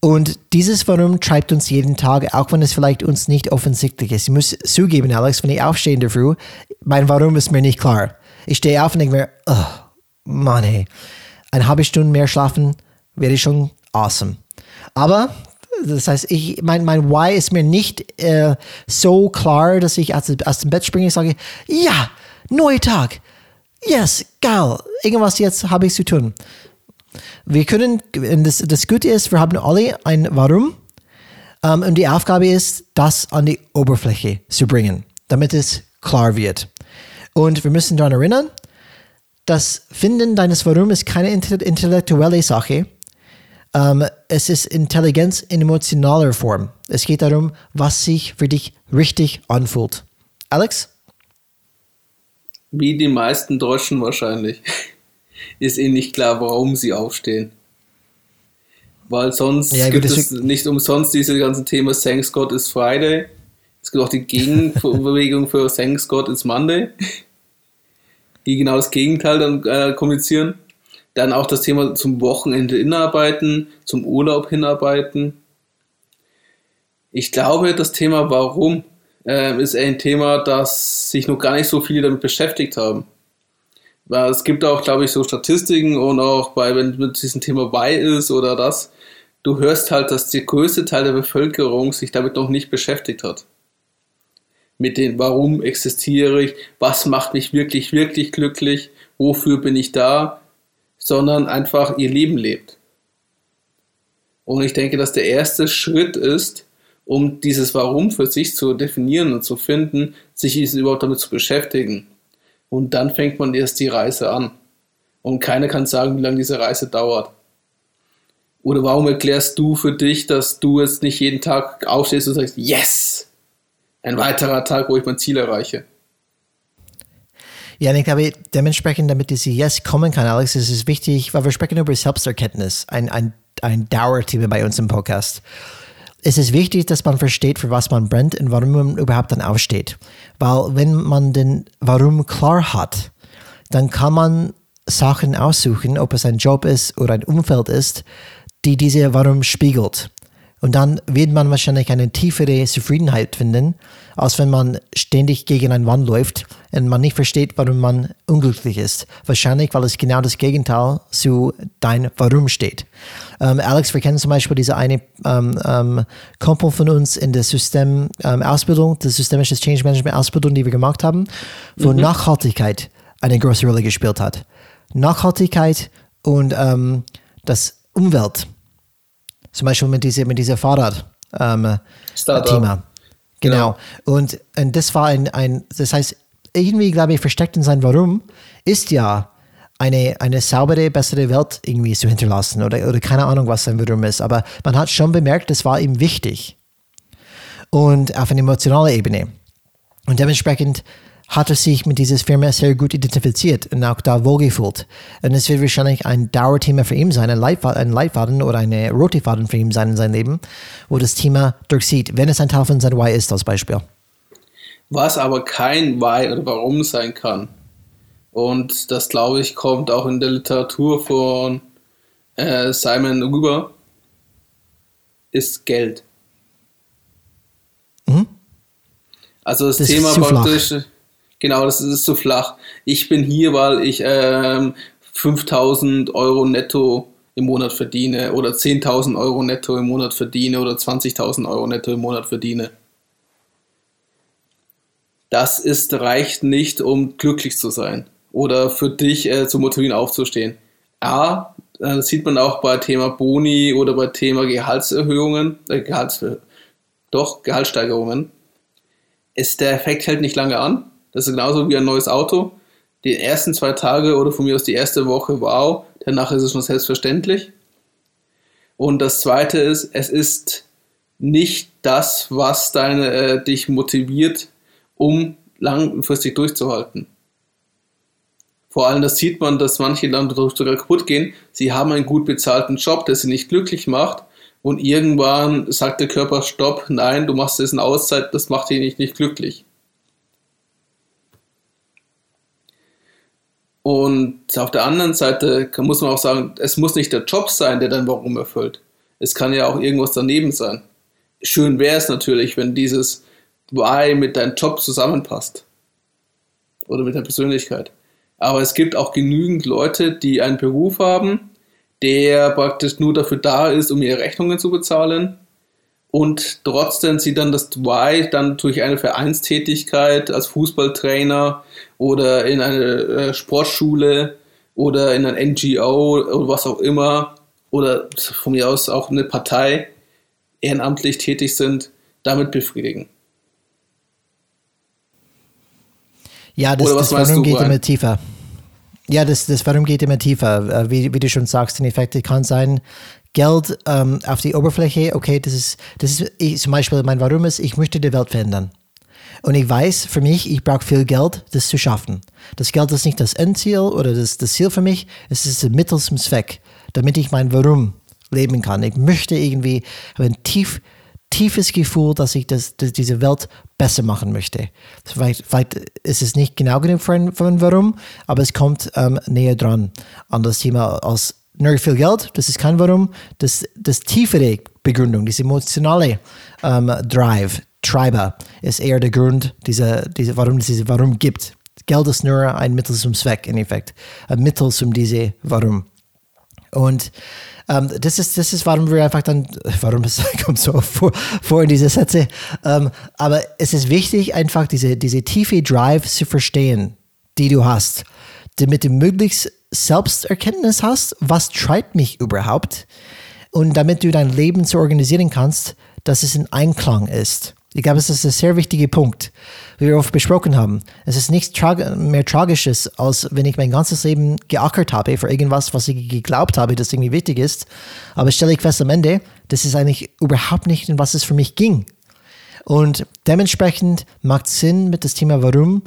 und dieses Warum treibt uns jeden Tag, auch wenn es vielleicht uns nicht offensichtlich ist. Ich muss zugeben, Alex, wenn ich aufstehe in der Früh, mein Warum ist mir nicht klar. Ich stehe auf und denke mir, oh, Mann, ey, eine halbe Stunde mehr schlafen wäre schon awesome. Aber das heißt, ich, mein, mein Why ist mir nicht äh, so klar, dass ich aus, aus dem Bett springe und sage, ja, neuer Tag. yes, geil, irgendwas jetzt habe ich zu tun. Wir können, das, das Gute ist, wir haben alle ein Warum um, und die Aufgabe ist, das an die Oberfläche zu bringen, damit es klar wird. Und wir müssen daran erinnern, das Finden deines Warum ist keine intellektuelle Sache. Um, es ist Intelligenz in emotionaler Form. Es geht darum, was sich für dich richtig anfühlt. Alex? Wie die meisten Deutschen wahrscheinlich. Ist ihnen nicht klar, warum sie aufstehen. Weil sonst ja, gibt es nicht umsonst diese ganzen Themen Thanks God is Friday. Es gibt auch die Gegenbewegung für Thanks God is Monday, die genau das Gegenteil dann äh, kommunizieren. Dann auch das Thema zum Wochenende hinarbeiten, zum Urlaub hinarbeiten. Ich glaube, das Thema Warum äh, ist ein Thema, das sich noch gar nicht so viele damit beschäftigt haben. Weil es gibt auch, glaube ich, so Statistiken und auch bei, wenn mit diesem Thema Why ist oder das, du hörst halt, dass der größte Teil der Bevölkerung sich damit noch nicht beschäftigt hat. Mit dem, warum existiere ich, was macht mich wirklich, wirklich glücklich, wofür bin ich da, sondern einfach ihr Leben lebt. Und ich denke, dass der erste Schritt ist, um dieses Warum für sich zu definieren und zu finden, sich überhaupt damit zu beschäftigen. Und dann fängt man erst die Reise an. Und keiner kann sagen, wie lange diese Reise dauert. Oder warum erklärst du für dich, dass du jetzt nicht jeden Tag aufstehst und sagst, yes, ein weiterer Tag, wo ich mein Ziel erreiche? Ja, ich glaube, dementsprechend, damit diese Yes kommen kann, Alex, ist es wichtig, weil wir sprechen über Selbsterkenntnis, ein, ein, ein Dauerthema bei uns im Podcast es ist wichtig, dass man versteht, für was man brennt und warum man überhaupt dann aufsteht. Weil wenn man den Warum klar hat, dann kann man Sachen aussuchen, ob es ein Job ist oder ein Umfeld ist, die diese Warum spiegelt. Und dann wird man wahrscheinlich eine tiefere Zufriedenheit finden, als wenn man ständig gegen einen Wand läuft und man nicht versteht, warum man unglücklich ist. Wahrscheinlich, weil es genau das Gegenteil zu dein Warum steht. Ähm, Alex, wir kennen zum Beispiel diese eine ähm, ähm, Kumpel von uns in der System-Ausbildung, ähm, der systemische Change Management-Ausbildung, die wir gemacht haben, wo mhm. Nachhaltigkeit eine große Rolle gespielt hat. Nachhaltigkeit und ähm, das Umwelt zum Beispiel mit diesem mit dieser Fahrrad-Thema. Ähm, genau. Ja. Und, und das war ein, ein, das heißt, irgendwie, glaube ich, versteckt in sein Warum ist ja eine, eine saubere, bessere Welt irgendwie zu hinterlassen oder, oder keine Ahnung, was sein Warum ist. Aber man hat schon bemerkt, das war ihm wichtig. Und auf einer emotionalen Ebene. Und dementsprechend hat er sich mit dieser Firma sehr gut identifiziert und auch da wohlgefühlt. Und es wird wahrscheinlich ein Dauerthema für ihn sein, ein Leitfaden, ein Leitfaden oder eine rote Faden für ihn sein in seinem Leben, wo das Thema durchzieht, wenn es ein Teil von seinem Why ist, als Beispiel. Was aber kein Why oder Warum sein kann. Und das, glaube ich, kommt auch in der Literatur von äh, Simon rüber, ist Geld. Mhm. Also das, das Thema praktisch, flach. Genau, das ist zu flach. Ich bin hier, weil ich ähm, 5000 Euro netto im Monat verdiene oder 10.000 Euro netto im Monat verdiene oder 20.000 Euro netto im Monat verdiene. Das ist, reicht nicht, um glücklich zu sein oder für dich äh, zu motivieren aufzustehen. A, das äh, sieht man auch bei Thema Boni oder bei Thema Gehaltserhöhungen, äh, Gehalts, doch, Gehaltssteigerungen. Ist der Effekt hält nicht lange an. Das ist genauso wie ein neues Auto. Die ersten zwei Tage oder von mir aus die erste Woche, wow, danach ist es schon selbstverständlich. Und das zweite ist, es ist nicht das, was deine, äh, dich motiviert, um langfristig durchzuhalten. Vor allem, das sieht man, dass manche dann dadurch sogar kaputt gehen. Sie haben einen gut bezahlten Job, der sie nicht glücklich macht. Und irgendwann sagt der Körper, stopp, nein, du machst jetzt eine Auszeit, das macht dich nicht, nicht glücklich. Und auf der anderen Seite muss man auch sagen, es muss nicht der Job sein, der dein Warum erfüllt. Es kann ja auch irgendwas daneben sein. Schön wäre es natürlich, wenn dieses Why mit deinem Job zusammenpasst. Oder mit der Persönlichkeit. Aber es gibt auch genügend Leute, die einen Beruf haben, der praktisch nur dafür da ist, um ihre Rechnungen zu bezahlen und trotzdem sie dann das Why dann durch eine Vereinstätigkeit als Fußballtrainer oder in eine äh, Sportschule oder in ein NGO oder was auch immer oder von mir aus auch eine Partei ehrenamtlich tätig sind, damit befriedigen. Ja, das, das Warum geht immer tiefer. Ja, das, das Warum geht immer tiefer. Äh, wie, wie du schon sagst, in Effekt kann sein, Geld ähm, auf die Oberfläche, okay, das ist, das ist ich, zum Beispiel mein Warum ist, ich möchte die Welt verändern. Und ich weiß für mich, ich brauche viel Geld, das zu schaffen. Das Geld ist nicht das Endziel oder das, das Ziel für mich, es ist ein Mittel zum Zweck, damit ich mein Warum leben kann. Ich möchte irgendwie, ein tief, tiefes Gefühl, dass ich das, das, diese Welt besser machen möchte. Vielleicht, vielleicht ist es nicht genau genug für ein, für ein Warum, aber es kommt ähm, näher dran an das Thema als nur viel Geld, das ist kein Warum. Das, das tiefere Begründung, diese emotionale ähm, Drive, Treiber, ist eher der Grund, diese, diese, warum es diese Warum gibt. Geld ist nur ein Mittel zum Zweck, in Effekt. Ein Mittel zum diese Warum. Und ähm, das, ist, das ist, warum wir einfach dann, warum es kommt so vor, vor in diese Sätze. Ähm, aber es ist wichtig, einfach diese, diese tiefe Drive zu verstehen, die du hast, damit du möglichst Selbsterkenntnis hast, was treibt mich überhaupt und damit du dein Leben so organisieren kannst, dass es in Einklang ist. Ich glaube, es ist ein sehr wichtiger Punkt, wie wir oft besprochen haben. Es ist nichts trag mehr Tragisches, als wenn ich mein ganzes Leben geackert habe für irgendwas, was ich geglaubt habe, das irgendwie wichtig ist. Aber stelle ich fest am Ende, das ist eigentlich überhaupt nicht, in was es für mich ging. Und dementsprechend macht Sinn, mit das Thema Warum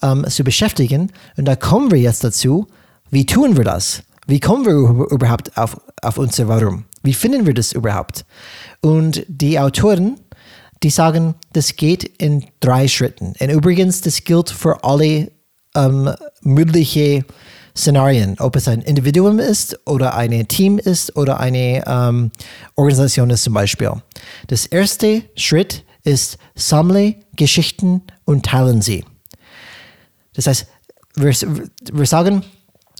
ähm, zu beschäftigen. Und da kommen wir jetzt dazu, wie tun wir das? Wie kommen wir überhaupt auf, auf unser Warum? Wie finden wir das überhaupt? Und die Autoren, die sagen, das geht in drei Schritten. Und übrigens, das gilt für alle ähm, mögliche Szenarien, ob es ein Individuum ist oder ein Team ist oder eine ähm, Organisation ist zum Beispiel. Das erste Schritt ist, sammle Geschichten und teilen sie. Das heißt, wir, wir sagen,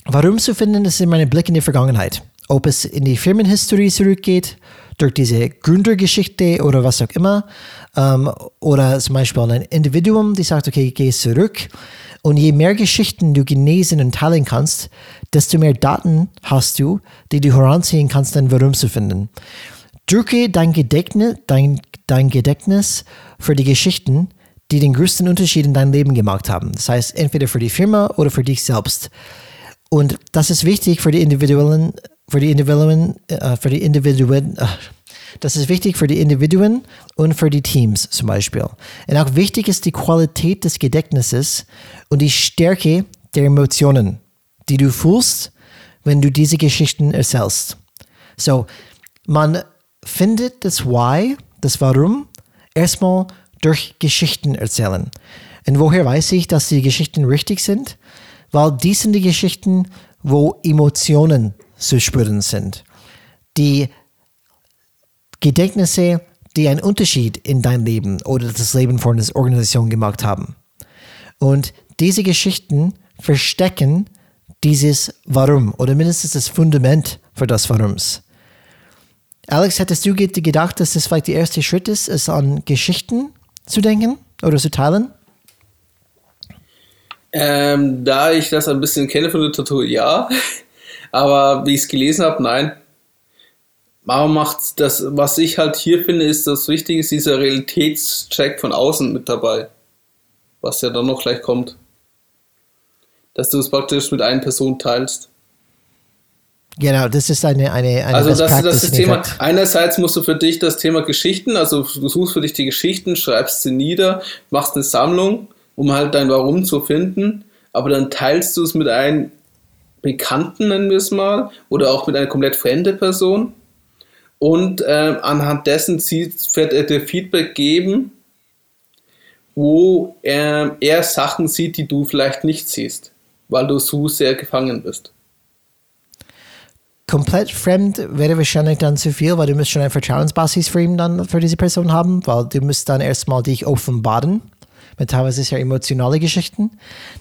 Warum zu finden, ist immer ein Blick in die Vergangenheit. Ob es in die Firmenhistorie zurückgeht, durch diese Gründergeschichte oder was auch immer, ähm, oder zum Beispiel ein Individuum, die sagt, okay, gehe zurück. Und je mehr Geschichten du genesen und teilen kannst, desto mehr Daten hast du, die du heranziehen kannst, dein Warum zu finden. Drücke dein Gedächtnis, dein, dein Gedächtnis für die Geschichten, die den größten Unterschied in deinem Leben gemacht haben. Das heißt, entweder für die Firma oder für dich selbst. Und das ist wichtig für die Individuen, für die Individuen, äh, für die Individuen, äh, das ist wichtig für die Individuen und für die Teams zum Beispiel. Und auch wichtig ist die Qualität des Gedächtnisses und die Stärke der Emotionen, die du fühlst, wenn du diese Geschichten erzählst. So, man findet das Why, das Warum, erstmal durch Geschichten erzählen. Und woher weiß ich, dass die Geschichten richtig sind? Weil dies sind die Geschichten, wo Emotionen zu spüren sind. Die Gedächtnisse, die einen Unterschied in dein Leben oder das Leben von einer Organisation gemacht haben. Und diese Geschichten verstecken dieses Warum oder mindestens das Fundament für das Warums. Alex, hättest du gedacht, dass das vielleicht der erste Schritt ist, es an Geschichten zu denken oder zu teilen? Ähm, da ich das ein bisschen kenne von der Tattoo, ja. Aber wie ich es gelesen habe, nein. Warum macht das, was ich halt hier finde, ist das Wichtige, ist dieser Realitätscheck von außen mit dabei. Was ja dann noch gleich kommt. Dass du es praktisch mit einer Person teilst. Genau, das ist eine, eine, eine Also das, das ist das Thema. Einerseits musst du für dich das Thema Geschichten, also du suchst für dich die Geschichten, schreibst sie nieder, machst eine Sammlung um halt dein Warum zu finden, aber dann teilst du es mit einem Bekannten, nennen wir es mal, oder auch mit einer komplett fremden Person. Und äh, anhand dessen wird er dir Feedback geben, wo er, er Sachen sieht, die du vielleicht nicht siehst, weil du so sehr gefangen bist. Komplett fremd wäre wahrscheinlich dann zu viel, weil du musst schon eine Vertrauensbasis für ihn dann für diese Person haben, weil du musst dann erstmal dich offenbaren mit teilweise sehr emotionale Geschichten.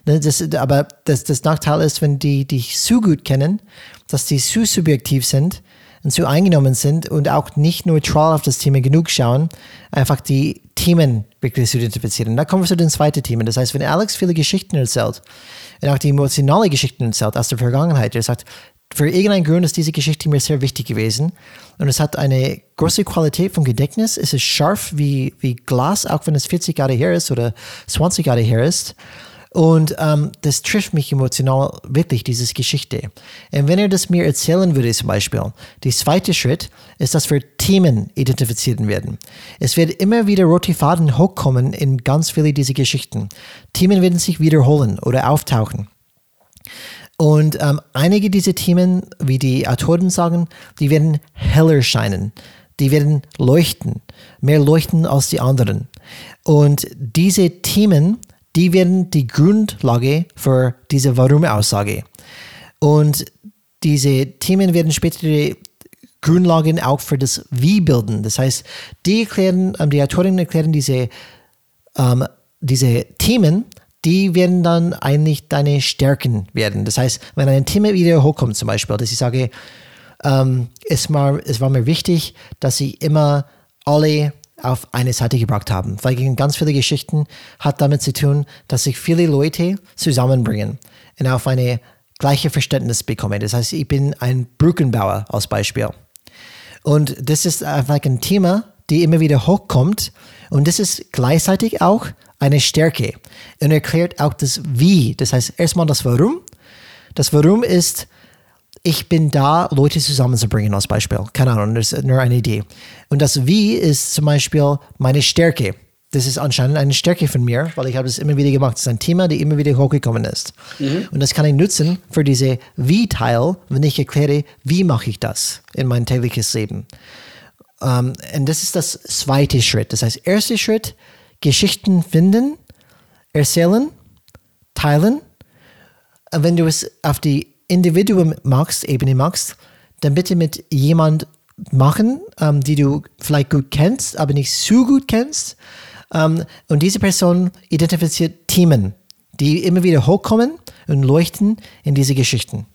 Ne, das, aber das, das Nachteil ist, wenn die dich zu gut kennen, dass die zu subjektiv sind, und zu eingenommen sind und auch nicht neutral auf das Thema genug schauen, einfach die Themen wirklich zu identifizieren. Da kommen wir zu den zweiten Themen. Das heißt, wenn Alex viele Geschichten erzählt und auch die emotionale Geschichten erzählt aus der Vergangenheit, er sagt, für irgendeinen Grund ist diese Geschichte mir sehr wichtig gewesen und es hat eine große Qualität vom Gedächtnis. Es ist scharf wie, wie Glas, auch wenn es 40 Jahre her ist oder 20 Jahre her ist. Und ähm, das trifft mich emotional wirklich, diese Geschichte. Und wenn er das mir erzählen würde zum Beispiel, der zweite Schritt ist, dass wir Themen identifizieren werden. Es wird immer wieder rote Faden hochkommen in ganz viele dieser Geschichten. Themen werden sich wiederholen oder auftauchen. Und ähm, einige dieser Themen, wie die Autoren sagen, die werden heller scheinen. Die werden leuchten, mehr leuchten als die anderen. Und diese Themen die werden die Grundlage für diese Warum-Aussage. Und diese Themen werden später die Grundlagen auch für das Wie bilden. Das heißt, die erklären, ähm, die Autorinnen erklären diese, ähm, diese Themen, die werden dann eigentlich deine Stärken werden. Das heißt, wenn ein Thema wieder hochkommt, zum Beispiel, dass ich sage, ähm, es, war, es war mir wichtig, dass ich immer alle auf eine Seite gebracht haben. Weil ganz viele Geschichten hat damit zu tun, dass sich viele Leute zusammenbringen und auf eine gleiche Verständnis bekommen. Das heißt, ich bin ein Brückenbauer als Beispiel. Und das ist einfach ein Thema, die immer wieder hochkommt. Und das ist gleichzeitig auch eine Stärke und erklärt auch das Wie. Das heißt, erstmal das Warum. Das Warum ist, ich bin da, Leute zusammenzubringen als Beispiel. Keine Ahnung, das ist nur eine Idee. Und das Wie ist zum Beispiel meine Stärke. Das ist anscheinend eine Stärke von mir, weil ich habe es immer wieder gemacht. Das ist ein Thema, das immer wieder hochgekommen ist. Mhm. Und das kann ich nutzen für diese Wie-Teil, wenn ich erkläre, wie mache ich das in mein tägliches Leben. Um, ähm, und das ist das zweite Schritt. Das heißt, erster Schritt, Geschichten finden, erzählen, teilen. Wenn du es auf die Individuum machst, Ebene machst, dann bitte mit jemand machen, ähm, die du vielleicht gut kennst, aber nicht so gut kennst. Ähm, und diese Person identifiziert Themen, die immer wieder hochkommen und leuchten in diese Geschichten.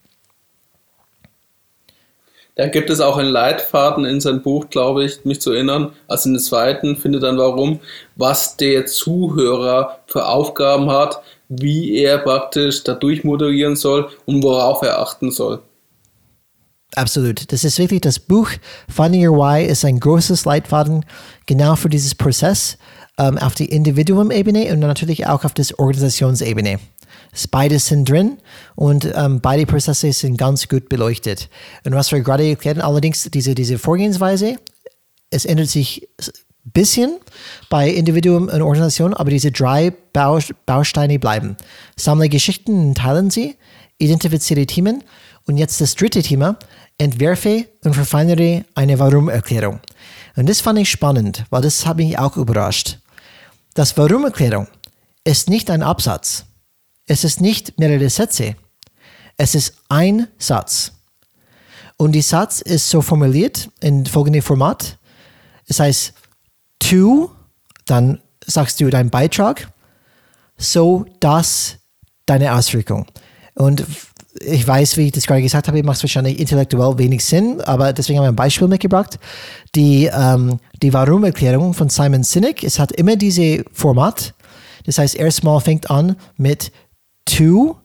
Dann gibt es auch einen Leitfaden in seinem Buch, glaube ich, mich zu erinnern. Also in der zweiten findet dann warum, was der Zuhörer für Aufgaben hat, wie er praktisch dadurch moderieren soll und worauf er achten soll. Absolut. Das ist wirklich das Buch Finding Your Why ist ein großes Leitfaden genau für dieses Prozess ähm, auf die Individuum-Ebene und natürlich auch auf das Organisationsebene. Beides sind drin und ähm, beide Prozesse sind ganz gut beleuchtet. Und was wir gerade erklären, allerdings diese, diese Vorgehensweise, es ändert sich bisschen bei Individuum und Organisation, aber diese drei Bausteine bleiben. Sammle Geschichten und teilen sie, identifiziere Themen und jetzt das dritte Thema, entwerfe und verfeinere eine Warum-Erklärung. Und das fand ich spannend, weil das hat mich auch überrascht. Das Warum-Erklärung ist nicht ein Absatz. Es ist nicht mehrere Sätze. Es ist ein Satz. Und die Satz ist so formuliert in folgendem Format. Es heißt, to, dann sagst du deinen Beitrag, so dass deine Auswirkung. Und ich weiß, wie ich das gerade gesagt habe, macht es wahrscheinlich intellektuell wenig Sinn, aber deswegen habe ich ein Beispiel mitgebracht. Die, ähm, die Warum-Erklärung von Simon Sinek, es hat immer diese Format. Das heißt, erstmal fängt an mit to,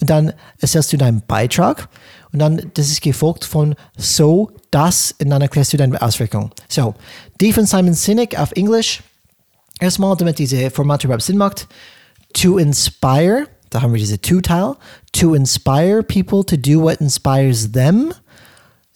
und dann erzählst du deinen Beitrag und dann das ist gefolgt von so, das und dann erklärst du deine Auswirkungen. So, die von Simon Sinek auf Englisch. Erstmal, damit diese Format überhaupt Sinn macht. To inspire, da haben wir diese To-Teil. To inspire people to do what inspires them.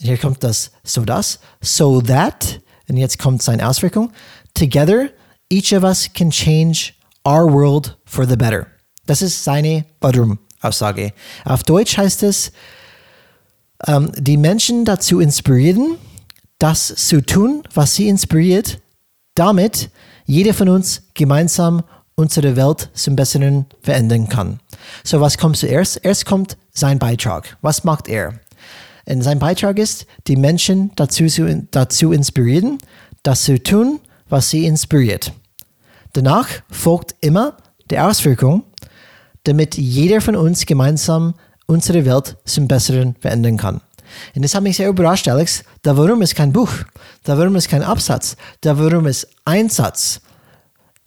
Und hier kommt das so das. So that, und jetzt kommt seine Auswirkung. Together, each of us can change our world for the better. Das ist seine Warum-Aussage. Auf Deutsch heißt es, ähm, die Menschen dazu inspirieren, das zu tun, was sie inspiriert, damit jeder von uns gemeinsam unsere Welt zum Besseren verändern kann. So, was kommt zuerst? Erst kommt sein Beitrag. Was macht er? Und sein Beitrag ist, die Menschen dazu, dazu inspirieren, das zu tun, was sie inspiriert. Danach folgt immer die Auswirkung, damit jeder von uns gemeinsam unsere Welt zum Besseren verändern kann. Und das hat mich sehr überrascht, Alex. Der Warum ist kein Buch. Der Warum ist kein Absatz. Der Warum ist ein Satz.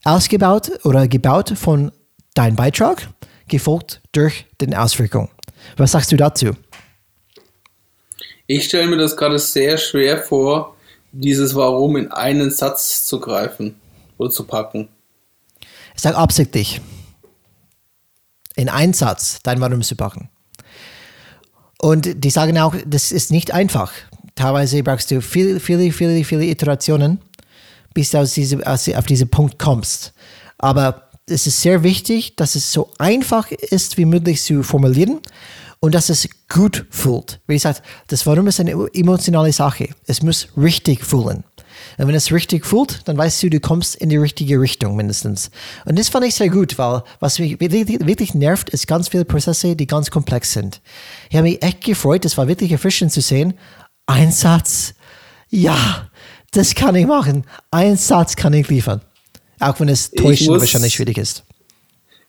Ausgebaut oder gebaut von deinem Beitrag, gefolgt durch den Auswirkungen. Was sagst du dazu? Ich stelle mir das gerade sehr schwer vor, dieses Warum in einen Satz zu greifen oder zu packen. Ich sage absichtlich, in einen Satz dein Warum zu packen. Und die sagen auch, das ist nicht einfach. Teilweise brauchst du viele, viele, viele, viele Iterationen, bis du aus diese, aus, auf diesen Punkt kommst. Aber es ist sehr wichtig, dass es so einfach ist wie möglich zu formulieren und dass es gut fühlt. Wie gesagt, das Warum ist eine emotionale Sache. Es muss richtig fühlen. Und wenn es richtig fühlt, dann weißt du, du kommst in die richtige Richtung mindestens. Und das fand ich sehr gut, weil was mich wirklich, wirklich nervt, ist ganz viele Prozesse, die ganz komplex sind. Ich habe mich echt gefreut, es war wirklich erfrischend zu sehen. Ein Satz, ja, das kann ich machen. Ein Satz kann ich liefern. Auch wenn es täuschend wahrscheinlich schwierig ist.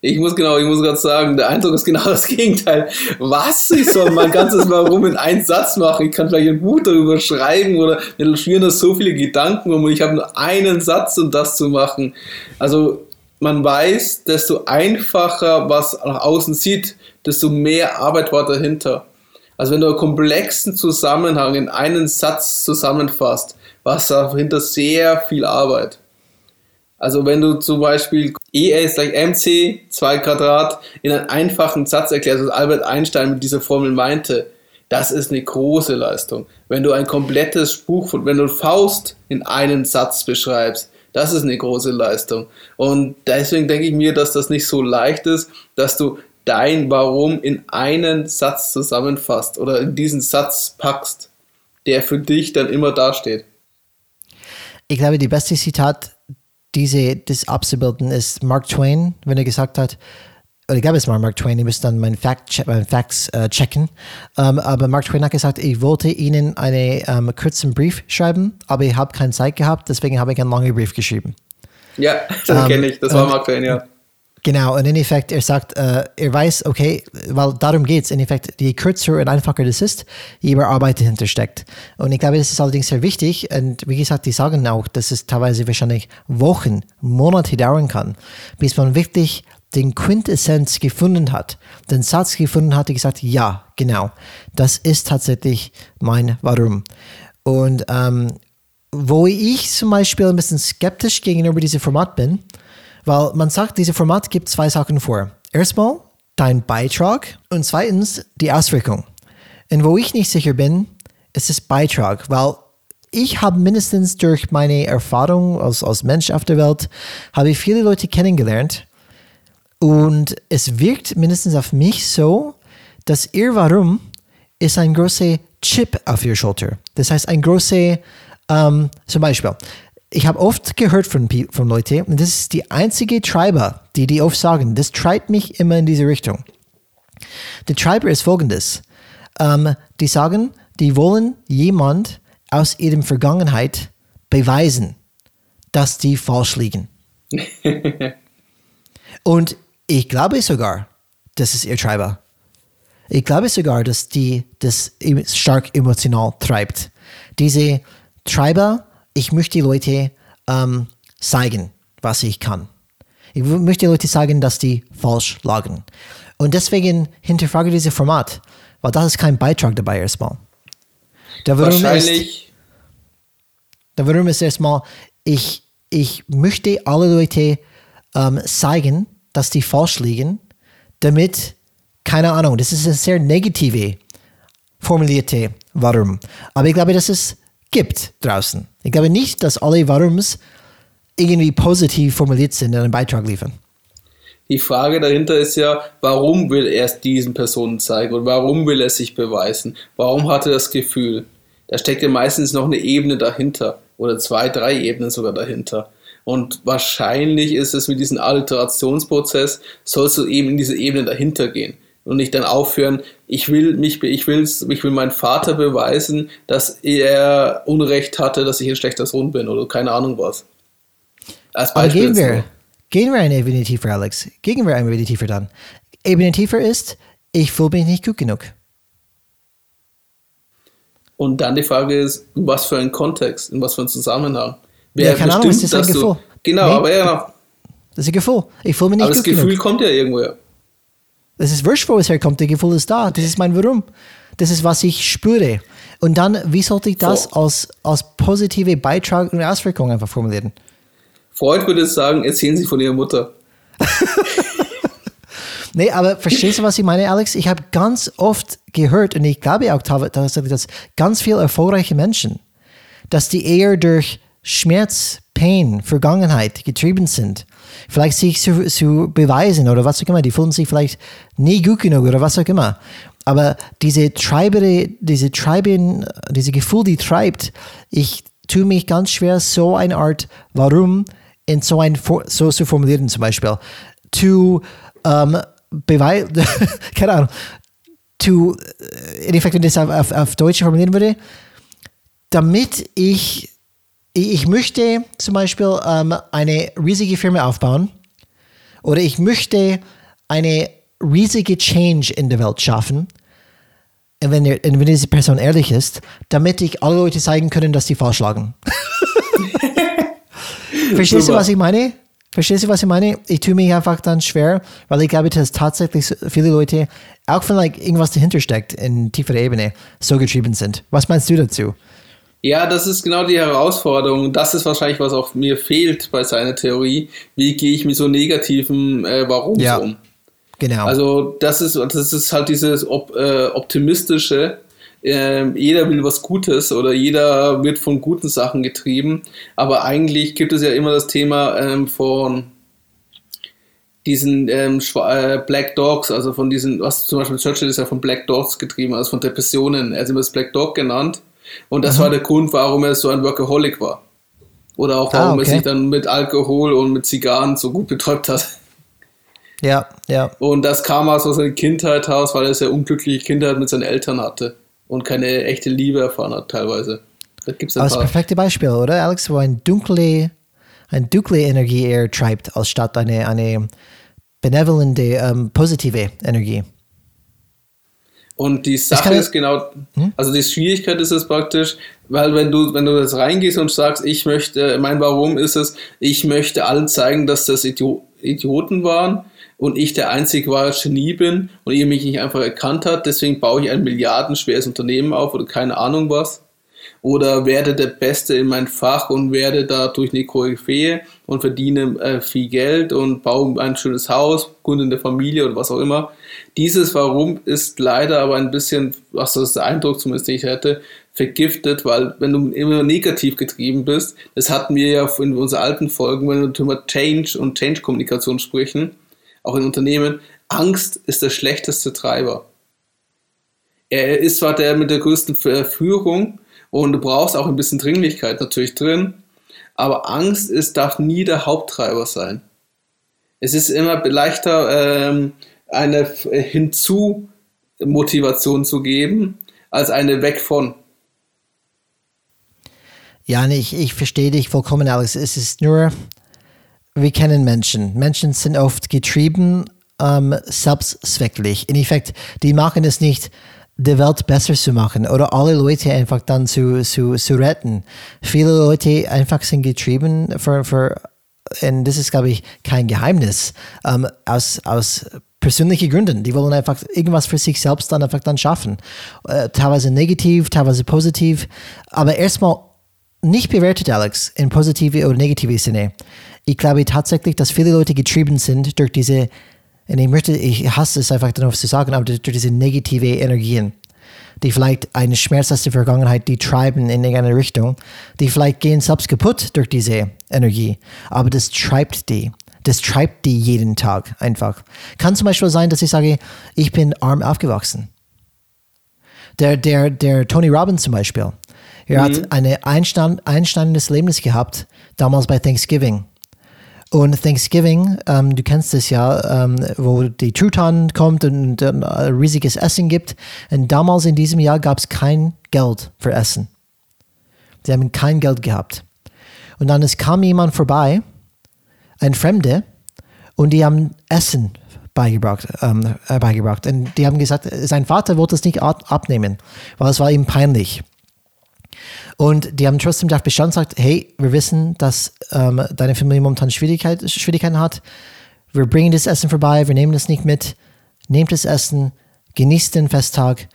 Ich muss genau, ich muss gerade sagen, der Eindruck ist genau das Gegenteil. Was? Ich soll mein ganzes Warum in einen Satz machen. Ich kann vielleicht ein Buch darüber schreiben oder mir schwirren da so viele Gedanken um und ich habe nur einen Satz, um das zu machen. Also man weiß, desto einfacher was nach außen sieht, desto mehr Arbeit war dahinter. Also wenn du einen komplexen Zusammenhang in einen Satz zusammenfasst, war es dahinter sehr viel Arbeit. Also wenn du zum Beispiel E ist gleich mc, 2 Quadrat, in einem einfachen Satz erklärst, was Albert Einstein mit dieser Formel meinte, das ist eine große Leistung. Wenn du ein komplettes Buch, wenn du Faust in einen Satz beschreibst, das ist eine große Leistung. Und deswegen denke ich mir, dass das nicht so leicht ist, dass du dein Warum in einen Satz zusammenfasst oder in diesen Satz packst, der für dich dann immer dasteht. Ich glaube, die beste Zitat diese, das abzubilden, ist Mark Twain, wenn er gesagt hat, oder gab es mal Mark Twain, ich muss dann meinen Fact mein Facts äh, checken. Ähm, aber Mark Twain hat gesagt, ich wollte Ihnen einen ähm, kurzen Brief schreiben, aber ich habe keine Zeit gehabt, deswegen habe ich einen langen Brief geschrieben. Ja, das ähm, kenne ich, das war Mark Twain, ja. Genau, und in Effekt, er sagt, äh, er weiß, okay, weil darum geht es, in Effekt, je kürzer und einfacher das ist, je mehr Arbeit dahinter steckt. Und ich glaube, das ist allerdings sehr wichtig. Und wie gesagt, die sagen auch, dass es teilweise wahrscheinlich Wochen, Monate dauern kann, bis man wirklich den Quintessenz gefunden hat, den Satz gefunden hat, die gesagt, ja, genau, das ist tatsächlich mein Warum. Und ähm, wo ich zum Beispiel ein bisschen skeptisch gegenüber diesem Format bin, weil man sagt, dieses Format gibt zwei Sachen vor. Erstmal dein Beitrag und zweitens die Auswirkung. Und wo ich nicht sicher bin, ist das Beitrag, weil ich habe mindestens durch meine Erfahrung als, als Mensch auf der Welt, habe ich viele Leute kennengelernt und es wirkt mindestens auf mich so, dass ihr Warum ist ein großer Chip auf ihr Schulter. Das heißt, ein großer, ähm, zum Beispiel, ich habe oft gehört von, von Leuten, und das ist die einzige Treiber, die die oft sagen, das treibt mich immer in diese Richtung. Der Treiber ist folgendes. Ähm, die sagen, die wollen jemand aus ihrem Vergangenheit beweisen, dass die falsch liegen. und ich glaube sogar, das ist ihr Treiber. Ich glaube sogar, dass die das stark emotional treibt. Diese Treiber ich möchte Leute ähm, zeigen, was ich kann. Ich möchte Leute sagen, dass die falsch lagen. Und deswegen hinterfrage dieses Format, weil das ist kein Beitrag dabei erstmal. Der Warum Wahrscheinlich. Ist, der Warum ist erstmal, ich, ich möchte alle Leute ähm, zeigen, dass die falsch liegen, damit, keine Ahnung, das ist eine sehr negative formulierte Warum. Aber ich glaube, das ist gibt draußen. Ich glaube nicht, dass alle Warums irgendwie positiv formuliert sind in einem Beitrag liefern. Die Frage dahinter ist ja, warum will er es diesen Personen zeigen und warum will er sich beweisen? Warum hat er das Gefühl? Da steckt ja meistens noch eine Ebene dahinter oder zwei, drei Ebenen sogar dahinter. Und wahrscheinlich ist es mit diesem Alterationsprozess, sollst du eben in diese Ebene dahinter gehen und nicht dann aufhören, ich will mich, ich will's, ich will meinen Vater beweisen, dass er Unrecht hatte, dass ich ein schlechter Sohn bin oder keine Ahnung was. Als Beispiel Aber gehen wir, gehen wir eine Ebene tiefer, Alex. Gehen wir eine Ebene tiefer dann. Ebene tiefer ist, ich fühle mich nicht gut genug. Und dann die Frage ist, in was für ein Kontext, in was für ein Zusammenhang. Wer Ja, keine Ahnung, ist das ein dass du- Gefühl? Genau, Nee. aber ja, genau. Das ist ein Gefühl. Ich fühle mich nicht Aber das gut Gefühl genug. kommt ja irgendwoher. Das ist wurscht, wo es herkommt. Das Gefühl ist da. Das ist mein Warum. Das ist, was ich spüre. Und dann, wie sollte ich das Voll. als, als positive Beitrag und Auswirkung einfach formulieren? Freud würde sagen, erzählen Sie von Ihrer Mutter. Nee, aber verstehst du, was ich meine, Alex? Ich habe ganz oft gehört, und ich glaube auch tatsächlich, dass ganz viele erfolgreiche Menschen, dass die eher durch Schmerz, Pain, Vergangenheit getrieben sind. Vielleicht sich zu, zu beweisen oder was auch immer. Die fühlen sich vielleicht nie gut genug oder was auch immer. Aber diese Treibere, diese Treiben, diese Gefühl, die treibt, ich tue mich ganz schwer, so eine Art Warum in so ein so zu formulieren zum Beispiel. To ähm, beweisen, keine Ahnung, to, äh, in Effekt, wenn ich das auf, auf, auf Deutsch formulieren würde, damit ich, ich möchte zum Beispiel ähm, eine riesige Firma aufbauen oder ich möchte eine riesige Change in der Welt schaffen, und wenn, der- wenn diese Person ehrlich ist, damit ich alle Leute zeigen können, dass die falsch lagen. Verstehst du, was ich meine? Verstehst du, was ich meine? Ich tue mich einfach dann schwer, weil ich glaube, dass tatsächlich viele Leute, auch wenn like, irgendwas dahinter steckt in tieferer Ebene, so getrieben sind. Was meinst du dazu? Ja, das ist genau die Herausforderung. Das ist wahrscheinlich, was auch mir fehlt bei seiner Theorie. Wie gehe ich mit so negativen äh, Warums Ja. um? Genau. Also das ist, das ist halt dieses op äh, optimistische. Ähm, jeder will was Gutes oder jeder wird von guten Sachen getrieben. Aber eigentlich gibt es ja immer das Thema ähm, von diesen ähm, äh, Black Dogs, also von diesen, was zum Beispiel Churchill ist ja von Black Dogs getrieben, also von Depressionen. Er hat immer das Black Dog genannt. Und das war der Grund, warum er so ein Workaholic war. Oder auch Ah, warum okay. er sich dann mit Alkohol und mit Zigarren so gut betäubt hat. ja, ja. Und das kam aus seiner Kindheit heraus, weil er sehr unglückliche Kindheit mit seinen Eltern hatte und keine echte Liebe erfahren hat teilweise. Da gibt es ein Aber das paar. perfekte Beispiel, oder, Alex? Wo ein dunkle, eine dunkle Energie eher treibt, als statt eine, eine benevolente, ähm, positive Energie. Und die Sache Hm? ist genau, also die Schwierigkeit ist es praktisch, weil wenn du, wenn du das reingehst und sagst, ich möchte, mein Warum ist es, ich möchte allen zeigen, dass das Idio Idioten waren und ich der einzig wahre Genie bin und ihr mich nicht einfach erkannt hat, deswegen baue ich ein milliardenschweres Unternehmen auf oder keine Ahnung was. Oder werde der Beste in mein Fach und werde dadurch eine Koryphäe und verdiene äh, viel Geld und baue ein schönes Haus, gründe eine Familie oder was auch immer. Dieses Warum ist leider aber ein bisschen, was das der Eindruck zumindest, den ich hätte, vergiftet, weil wenn du immer negativ getrieben bist, das hatten wir ja in unseren alten Folgen, wenn wir über Change und Change-Kommunikation sprechen, auch in Unternehmen, Angst ist der schlechteste Treiber. Er ist zwar der mit der größten Führung und du brauchst auch ein bisschen Dringlichkeit natürlich drin, aber Angst ist, darf nie der Haupttreiber sein. Es ist immer leichter, ähm, eine F- Hinzu-Motivation zu geben, als eine weg von. Ja, ich, ich verstehe dich vollkommen, Alex. Es ist nur, wir kennen Menschen. Menschen sind oft getrieben, ähm, selbstzwecklich. In Effekt, die machen es nicht, die Welt besser zu machen oder alle Leute einfach dann zu, zu, zu retten. Viele Leute einfach sind getrieben für, für und das ist, glaube ich, kein Geheimnis, ähm, aus, aus persönlichen Gründen. Die wollen einfach irgendwas für sich selbst dann einfach dann schaffen. Äh, teilweise negativ, teilweise positiv. Aber erstmal nicht bewertet, Alex, in positive oder negative Sinne. Ich glaube tatsächlich, dass viele Leute getrieben sind durch diese, und ich möchte, ich hasse es einfach darauf zu sagen, aber durch diese negative Energien, die vielleicht eine schmerzhafte Vergangenheit, die treiben in irgendeine Richtung, die vielleicht gehen selbst kaputt durch diese Energie, aber das treibt die. Das treibt die jeden Tag einfach. Kann zum Beispiel sein, dass ich sage, ich bin arm aufgewachsen. Der, der, der Tony Robbins zum Beispiel, er hat eine einstein, einsteinendes Erlebnis gehabt, damals bei Thanksgiving. Und Thanksgiving, ähm, du kennst es ja, ähm, wo die Truthahn kommt und ein riesiges Essen gibt. Und damals in diesem Jahr gab es kein Geld für Essen. Sie haben kein Geld gehabt. Und dann es kam jemand vorbei, ein Fremde, und die haben Essen beigebracht, ähm, äh, beigebracht. Und die haben gesagt, sein Vater wollte es nicht ab abnehmen, weil es war ihm peinlich. Und die haben trotzdem darauf bestanden, sagt, hey, wir wissen, dass ähm, deine Familie momentan Schwierigkeit, Schwierigkeiten hat. Wir bringen das Essen vorbei, wir nehmen das nicht mit. Nehmt das Essen, genießt den Festtag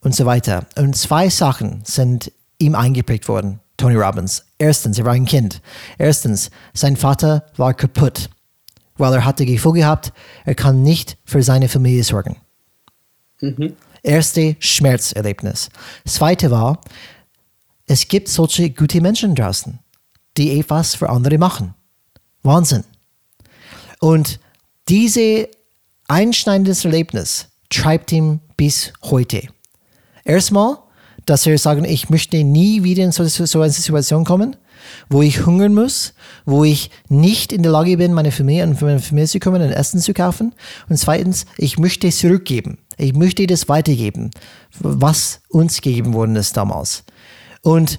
und so weiter. Und zwei Sachen sind ihm eingeprägt worden, Tony Robbins. Erstens, er war ein Kind. Erstens, sein Vater war kaputt, weil er hatte Gefühl gehabt, er kann nicht für seine Familie sorgen. Mhm. Erste Schmerzerlebnis. Zweite war, es gibt solche gute Menschen draußen, die etwas für andere machen. Wahnsinn. Und diese einschneidendes Erlebnis treibt ihn bis heute. Erstmal, dass er sagen, ich möchte nie wieder in so, so eine Situation kommen, wo ich hungern muss, wo ich nicht in der Lage bin, meine Familie und für meine Familie zu kommen und Essen zu kaufen. Und zweitens, ich möchte zurückgeben. Ich möchte das weitergeben, was uns gegeben worden ist damals. Und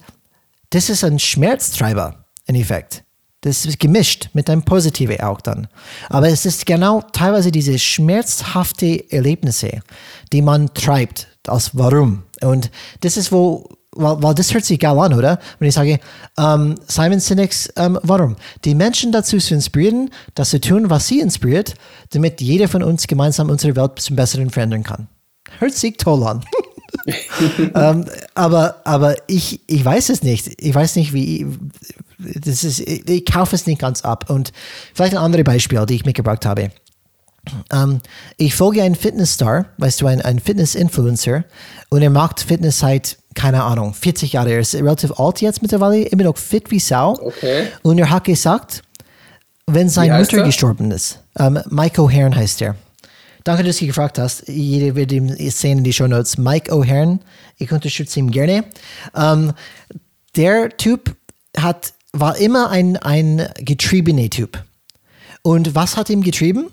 das ist ein Schmerztreiber, in Effekt. Das ist gemischt mit einem positiven auch dann. Aber es ist genau teilweise diese schmerzhafte Erlebnisse, die man treibt, das Warum. Und das ist, wo, weil, weil das hört sich geil an, oder? Wenn ich sage, ähm, Simon Sinek's ähm, Warum? Die Menschen dazu zu inspirieren, das zu tun, was sie inspiriert, damit jeder von uns gemeinsam unsere Welt zum Besseren verändern kann. Hört sich toll an. ähm, aber aber ich, ich weiß es nicht. Ich weiß nicht, wie. Das ist, ich, ich kaufe es nicht ganz ab. Und vielleicht ein anderes Beispiel, die ich mitgebracht habe. Ähm, ich folge einen Fitnessstar, weißt du, ein, ein Fitness-Influencer, und er macht Fitness seit, keine Ahnung, 40 Jahre. Er ist relativ alt jetzt mittlerweile, immer noch fit wie Sau. Okay. Und er hat gesagt, wenn seine Mutter er? gestorben ist, ähm, Mike O'Hearn heißt er. Danke, dass du gefragt hast. Jeder wird ihn sehen in die Show Notes. Mike O'Hearn, ich unterstütze ihn gerne. Ähm, der Typ hat, war immer ein, ein getriebener Typ. Und was hat ihn getrieben?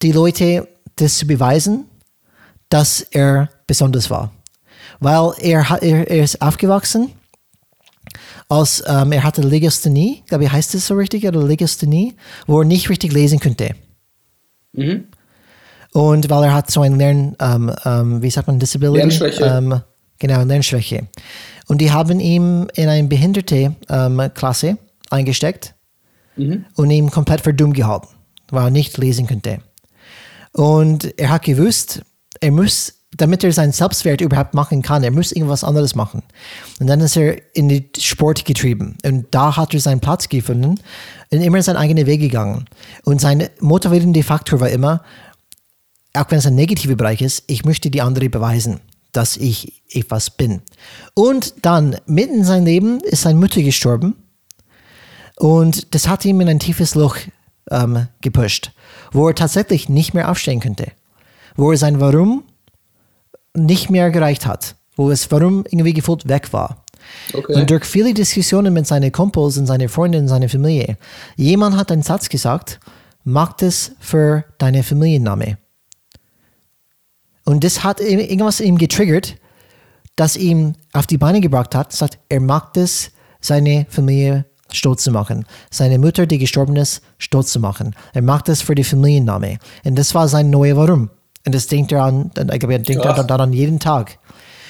Die Leute das zu beweisen, dass er besonders war. Weil er, er, er ist aufgewachsen als ähm, er hatte Legasthenie, glaube ich, heißt es so richtig, oder Legasthenie, wo er nicht richtig lesen konnte. Mhm. Und weil er hat so ein Lern, ähm, ähm, wie sagt man, Disability? Lernschwäche. Ähm, genau, Lernschwäche. Und die haben ihn in eine behinderte ähm, Klasse eingesteckt mhm. und ihn komplett für dumm gehalten, weil er nicht lesen konnte. Und er hat gewusst, er muss, damit er seinen Selbstwert überhaupt machen kann, er muss irgendwas anderes machen. Und dann ist er in den Sport getrieben. Und da hat er seinen Platz gefunden und immer seinen eigenen Weg gegangen. Und sein motivierender Faktor war immer, auch wenn es ein negativer Bereich ist, ich möchte die andere beweisen, dass ich etwas bin. Und dann, mitten in seinem Leben, ist seine Mutter gestorben. Und das hat ihn in ein tiefes Loch ähm, gepusht, wo er tatsächlich nicht mehr aufstehen könnte. Wo er sein Warum nicht mehr gereicht hat. Wo es Warum irgendwie gefühlt weg war. Okay. Und durch viele Diskussionen mit seinen Kumpels und seinen Freunden und seiner Familie, jemand hat einen Satz gesagt, mach das für deine Familienname. Und das hat irgendwas in ihm getriggert, das ihm auf die Beine gebracht hat, sagt, er mag das, seine Familie stolz zu machen, seine Mutter, die gestorben ist, stolz zu machen. Er macht das für die Familienname. Und das war sein neuer Warum. Und das denkt er an, ich glaube, er denkt ja. daran jeden Tag.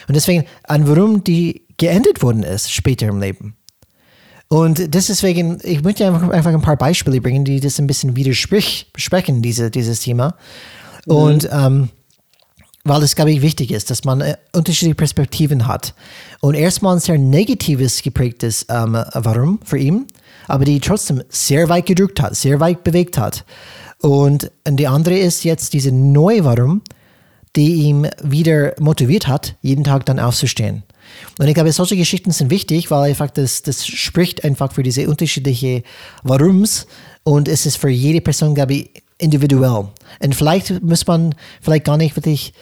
Und deswegen ein Warum, die geendet worden ist später im Leben. Und deswegen, ich möchte einfach, einfach ein paar Beispiele bringen, die das ein bisschen widersprechen, diese, dieses Thema. Mhm. Und ähm, weil es, glaube ich, wichtig ist, dass man äh, unterschiedliche Perspektiven hat. Und erstmal ein sehr negatives geprägtes ähm, Warum für ihn, aber die trotzdem sehr weit gedrückt hat, sehr weit bewegt hat. Und, die andere ist jetzt diese neue Warum, die ihn wieder motiviert hat, jeden Tag dann aufzustehen. Und ich glaube, solche Geschichten sind wichtig, weil einfach das, das spricht einfach für diese unterschiedlichen Warums und es ist für jede Person, glaube ich, individuell. Und vielleicht muss man vielleicht gar nicht wirklich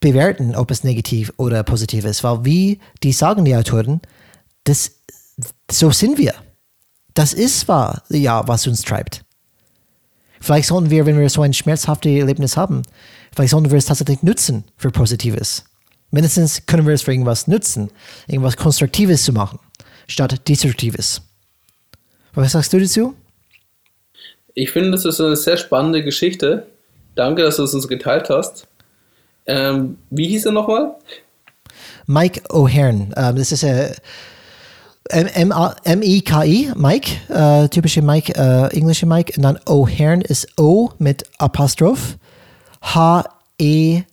bewerten, ob es negativ oder positiv ist, weil wie die sagen die Autoren, das, so sind wir. Das ist wahr, ja, was uns treibt. Vielleicht sollten wir, wenn wir so ein schmerzhaftes Erlebnis haben, vielleicht sollten wir es tatsächlich nutzen für Positives. Mindestens können wir es für irgendwas nutzen, irgendwas Konstruktives zu machen, statt Destruktives. Was sagst du dazu? Ich finde, das ist eine sehr spannende Geschichte. Danke, dass du es uns geteilt hast. Ähm, wie hieß er nochmal? Mike O'Hearn. Ähm, das ist ein M-I-K-I, Mike, äh, typische Mike, äh, englische Mike. Und dann O'Hearn ist O mit Apostroph. H-E-A-R-N.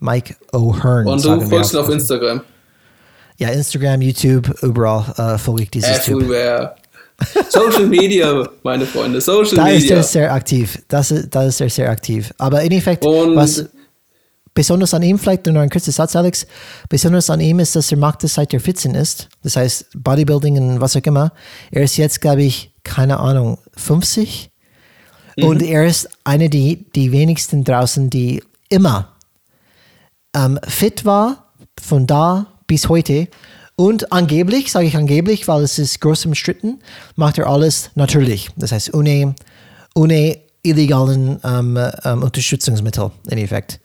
Mike O'Hearn. Und du folgst ihn auf Instagram. Ja, Instagram, YouTube, überall äh, folge ich dieses Everywhere. Typ. Social Media, meine Freunde, Social da Media. Da ist er sehr aktiv. Das ist, da ist er sehr aktiv. Aber in Effekt, Und was besonders an ihm, vielleicht nur ein kurzer Satz, Alex, besonders an ihm ist, dass er macht das seit er 14 ist. Das heißt, Bodybuilding und was auch immer. Er ist jetzt, glaube ich, keine Ahnung, 50. Mhm. Und er ist einer der die wenigsten draußen, die immer ähm, fit war, von da bis heute. Und angeblich, sage ich angeblich, weil es ist groß umstritten, macht er alles natürlich. Das heißt, ohne, ohne illegalen ähm, ähm, Unterstützungsmittel im Effekt.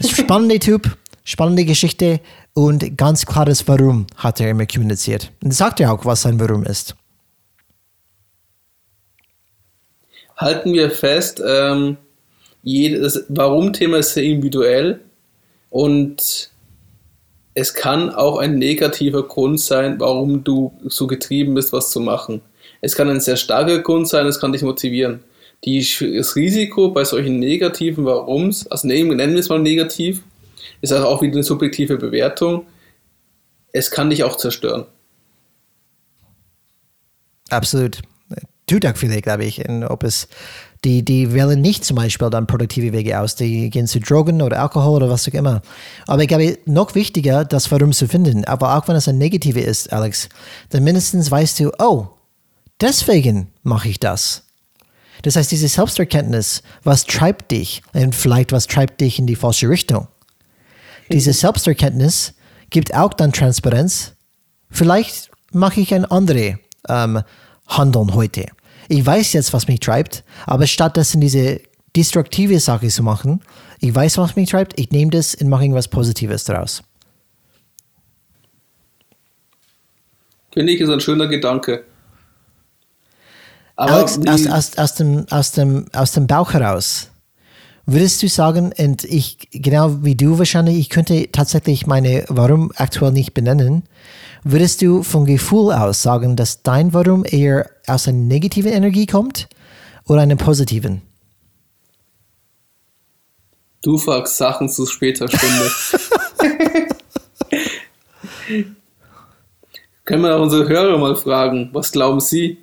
Spannender Typ, spannende Geschichte und ganz klares Warum hat er immer kommuniziert. Und sagt er auch, was sein Warum ist. Halten wir fest, ähm, jedes Warum-Thema ist sehr individuell und es kann auch ein negativer Grund sein, warum du so getrieben bist, was zu machen. Es kann ein sehr starker Grund sein, es kann dich motivieren. Die, das Risiko bei solchen negativen Warums, also nennen, wir es mal negativ, ist also auch wieder eine subjektive Bewertung. Es kann dich auch zerstören. Absolut. Auch viele, glaube ich. Und ob es die, die wählen nicht zum Beispiel dann produktive Wege aus. Die gehen zu Drogen oder Alkohol oder was auch immer. Aber ich glaube, noch wichtiger, das Warum zu finden. Aber auch wenn es ein Negative ist, Alex, dann mindestens weißt du, oh, deswegen mache ich das. Das heißt, diese Selbsterkenntnis, was treibt dich? Und vielleicht, was treibt dich in die falsche Richtung? Diese Selbsterkenntnis gibt auch dann Transparenz. Vielleicht mache ich ein anderes ähm, Handeln heute ich weiß jetzt, was mich treibt, aber stattdessen diese destruktive Sache zu machen, ich weiß, was mich treibt, ich nehme das und mache irgendwas Positives daraus. Finde ich, ist ein schöner Gedanke. Alex, aus, aus, aus, dem, aus, dem, aus dem Bauch heraus, würdest du sagen, und ich, genau wie du wahrscheinlich, ich könnte tatsächlich meine Warum aktuell nicht benennen, Würdest du vom Gefühl aus sagen, dass dein Warum eher aus einer negativen Energie kommt oder einer positiven? Du fragst Sachen zu später Stunde. Können wir auch unsere Hörer mal fragen, was glauben sie?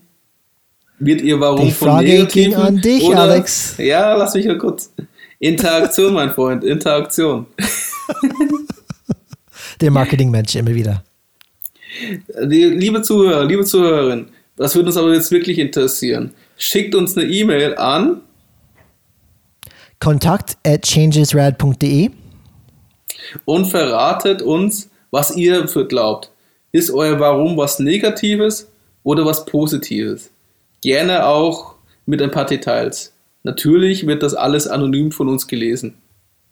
Wird ihr Warum Die Frage vom ging an dich, oder, Alex. Ja, lass mich mal kurz. Interaktion, mein Freund, Interaktion. Der Marketingmensch immer wieder. Liebe Zuhörer, liebe Zuhörerin, das würde uns aber jetzt wirklich interessieren. Schickt uns eine E-Mail an kontakt at changesrad.de und verratet uns, was ihr dafür glaubt. Ist euer Warum was Negatives oder was Positives? Gerne auch mit ein paar Details. Natürlich wird das alles anonym von uns gelesen.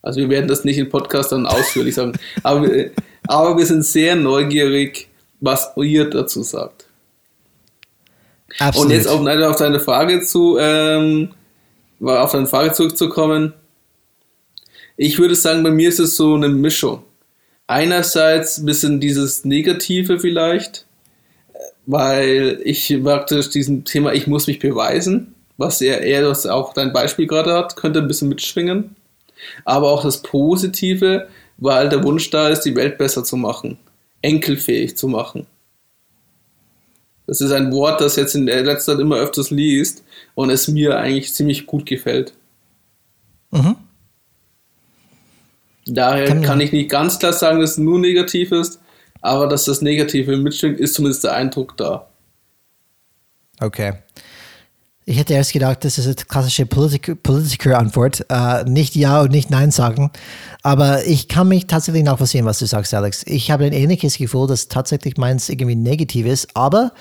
Also wir werden das nicht im Podcast dann ausführlich sagen. Aber, aber wir sind sehr neugierig, was ihr dazu sagt. Absolut. Und jetzt auf, auf deine Frage zu, ähm, auf deine Frage zurückzukommen. Ich würde sagen, bei mir ist es so eine Mischung. Einerseits ein bisschen dieses Negative vielleicht, weil ich praktisch diesem Thema, ich muss mich beweisen, was er eher das auch dein Beispiel gerade hat, könnte ein bisschen mitschwingen. Aber auch das Positive, weil der Wunsch da ist, die Welt besser zu machen enkelfähig zu machen. Das ist ein Wort, das jetzt in der letzter Zeit immer öfters liest und es mir eigentlich ziemlich gut gefällt. Mhm. Daher kann, kann ich nicht ganz klar sagen, dass es nur negativ ist, aber dass das Negative mitschwingt, ist zumindest der Eindruck da. Okay. Ich hätte erst gedacht, das ist eine klassische Politiker-Antwort. Äh, nicht Ja und nicht Nein sagen. Aber ich kann mich tatsächlich nachvollziehen, was du sagst, Alex. Ich habe ein ähnliches Gefühl, dass tatsächlich meins irgendwie negativ ist. Aber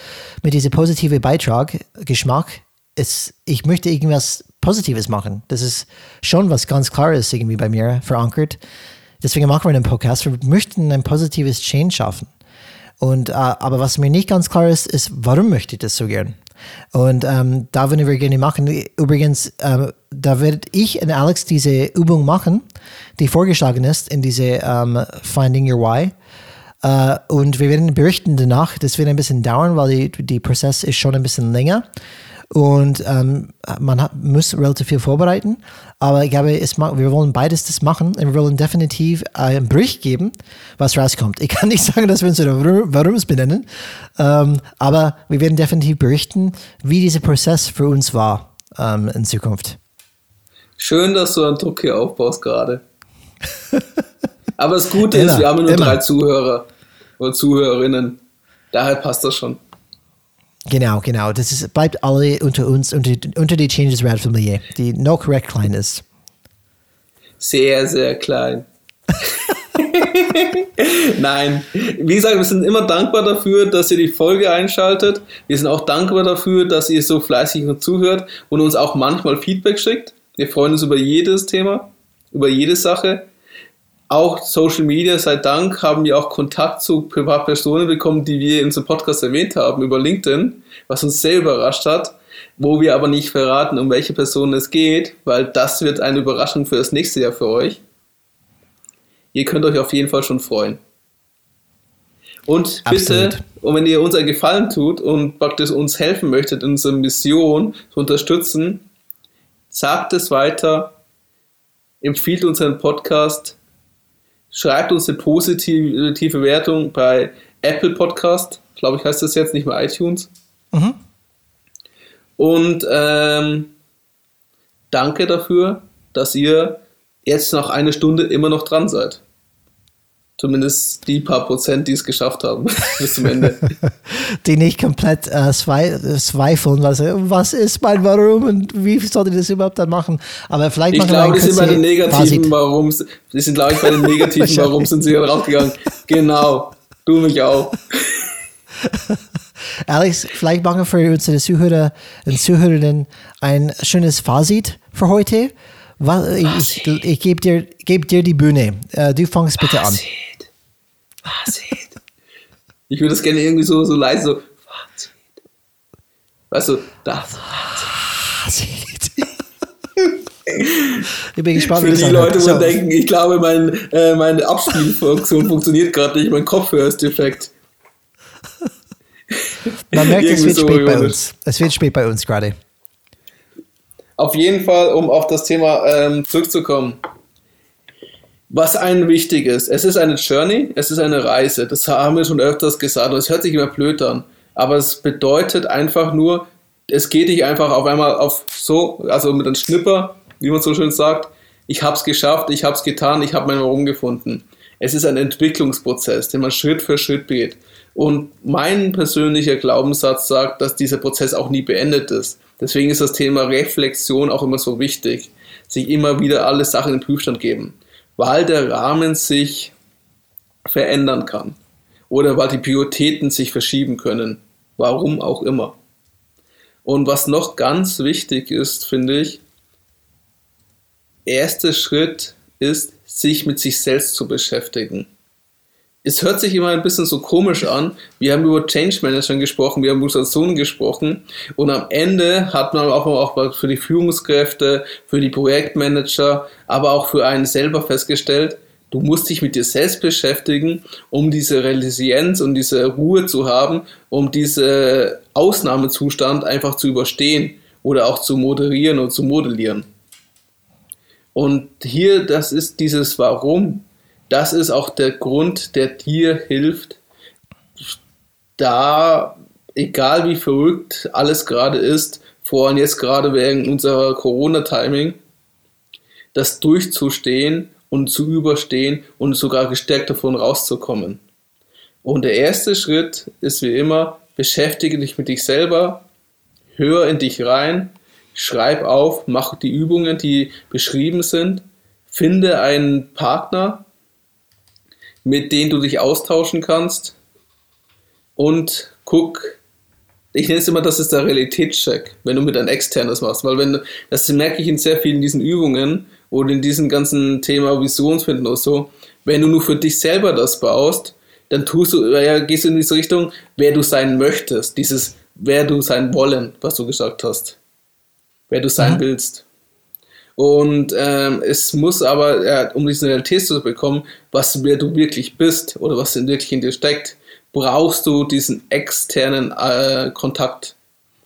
mit diesem positiven Beitrag, Geschmack, ist, ich möchte irgendwas Positives machen. Das ist schon was ganz Klares irgendwie bei mir verankert. Deswegen machen wir einen Podcast. Wir möchten ein positives Change schaffen. Und, äh, aber was mir nicht ganz klar ist, ist, warum möchte ich das so gern? Und ähm, da würden wir gerne machen. Übrigens, ähm, da werde ich und Alex diese Übung machen, die vorgeschlagen ist in diese ähm, Finding Your Why. Äh, und wir werden berichten danach. Das wird ein bisschen dauern, weil die, die Prozess ist schon ein bisschen länger und ähm, man hat, muss relativ viel vorbereiten. Aber ich glaube, es, wir wollen beides das machen und wir wollen definitiv einen Bericht geben, was rauskommt. Ich kann nicht sagen, dass wir uns warum es benennen, ähm, aber wir werden definitiv berichten, wie dieser Prozess für uns war ähm, in Zukunft. Schön, dass du einen Druck hier aufbaust gerade. aber das Gute ist, wir haben nur immer. drei Zuhörer oder Zuhörerinnen. Daher passt das schon. Genau, genau. Das ist, bleibt alle unter uns, unter, unter die Changes Rad Familie, die no correct klein ist. Sehr, sehr klein. Nein, wie gesagt, wir sind immer dankbar dafür, dass ihr die Folge einschaltet. Wir sind auch dankbar dafür, dass ihr so fleißig und zuhört und uns auch manchmal Feedback schickt. Wir freuen uns über jedes Thema, über jede Sache auch Social Media, sei Dank, haben wir auch Kontakt zu Privatpersonen bekommen, die wir in unserem Podcast erwähnt haben, über LinkedIn, was uns sehr überrascht hat, wo wir aber nicht verraten, um welche Person es geht, weil das wird eine Überraschung für das nächste Jahr für euch. Ihr könnt euch auf jeden Fall schon freuen. Und bitte, Absolut. und wenn ihr uns einen Gefallen tut und praktisch uns helfen möchtet, unsere Mission zu unterstützen, sagt es weiter, empfiehlt unseren Podcast, Schreibt uns eine positive Wertung bei Apple Podcast, glaube ich, heißt das jetzt, nicht mehr iTunes. Mhm. Und ähm, danke dafür, dass ihr jetzt nach einer Stunde immer noch dran seid. Zumindest die paar Prozent, die es geschafft haben bis zum Ende. die nicht komplett äh, zweifeln, was, was ist mein Warum und wie sollte ich das überhaupt dann machen? Aber vielleicht ich glaube, die sind bei den negativen Warums, die sind glaube ich bei den negativen Warums sind sie dann rausgegangen. Genau, du mich auch. Alex, vielleicht machen wir für unsere Zuhörer und Zuhörerinnen ein schönes Fazit für heute. Ich, ich, ich gebe dir, geb dir die Bühne. Äh, du fangst bitte an. Fazit. Ich würde das gerne irgendwie so, so leise so. Fazit. Weißt du, das Fazit. ich bin gespannt, Für die Leute, die so. denken, ich glaube, mein, äh, meine Abspielfunktion funktioniert gerade nicht, mein Kopfhörer ist defekt. Man merkt, es wird so spät bei uns. Es wird spät bei uns gerade. Auf jeden Fall, um auf das Thema ähm, zurückzukommen was einem wichtig ist. Es ist eine Journey, es ist eine Reise. Das haben wir schon öfters gesagt und es hört sich immer blöd an. Aber es bedeutet einfach nur, es geht nicht einfach auf einmal auf so, also mit einem Schnipper, wie man so schön sagt, ich habe es geschafft, ich habe es getan, ich habe mein Warum gefunden. Es ist ein Entwicklungsprozess, den man Schritt für Schritt geht. Und mein persönlicher Glaubenssatz sagt, dass dieser Prozess auch nie beendet ist. Deswegen ist das Thema Reflexion auch immer so wichtig. Sich immer wieder alle Sachen in den Prüfstand geben weil der Rahmen sich verändern kann oder weil die Prioritäten sich verschieben können, warum auch immer. Und was noch ganz wichtig ist, finde ich, erster Schritt ist, sich mit sich selbst zu beschäftigen es hört sich immer ein bisschen so komisch an. Wir haben über Change Management gesprochen, wir haben über Situationen gesprochen und am Ende hat man auch, auch für die Führungskräfte, für die Projektmanager, aber auch für einen selber festgestellt, du musst dich mit dir selbst beschäftigen, um diese Resilienz und diese Ruhe zu haben, um diesen Ausnahmezustand einfach zu überstehen oder auch zu moderieren und zu modellieren. Und hier, das ist dieses Warum, das ist auch der Grund, der dir hilft, da, egal wie verrückt alles gerade ist, vor allem jetzt gerade wegen unserer Corona-Timing, das durchzustehen und zu überstehen und sogar gestärkt davon rauszukommen. Und der erste Schritt ist wie immer, beschäftige dich mit dich selber, hör in dich rein, schreib auf, mach die Übungen, die beschrieben sind, finde einen Partner, mit denen du dich austauschen kannst und guck, ich nenne es immer, das ist der Realitätscheck, wenn du mit einem externes machst, weil wenn das merke ich in sehr vielen diesen Übungen oder in diesem ganzen Thema Visionsfinden oder so, wenn du nur für dich selber das baust, dann tust du, ja, gehst du in diese Richtung, wer du sein möchtest, dieses wer du sein wollen, was du gesagt hast. Wer du sein Mhm. willst. Und ähm, es muss aber, ja, um diese Realität zu bekommen, was wer du wirklich bist oder was in wirklich in dir steckt, brauchst du diesen externen äh, Kontakt.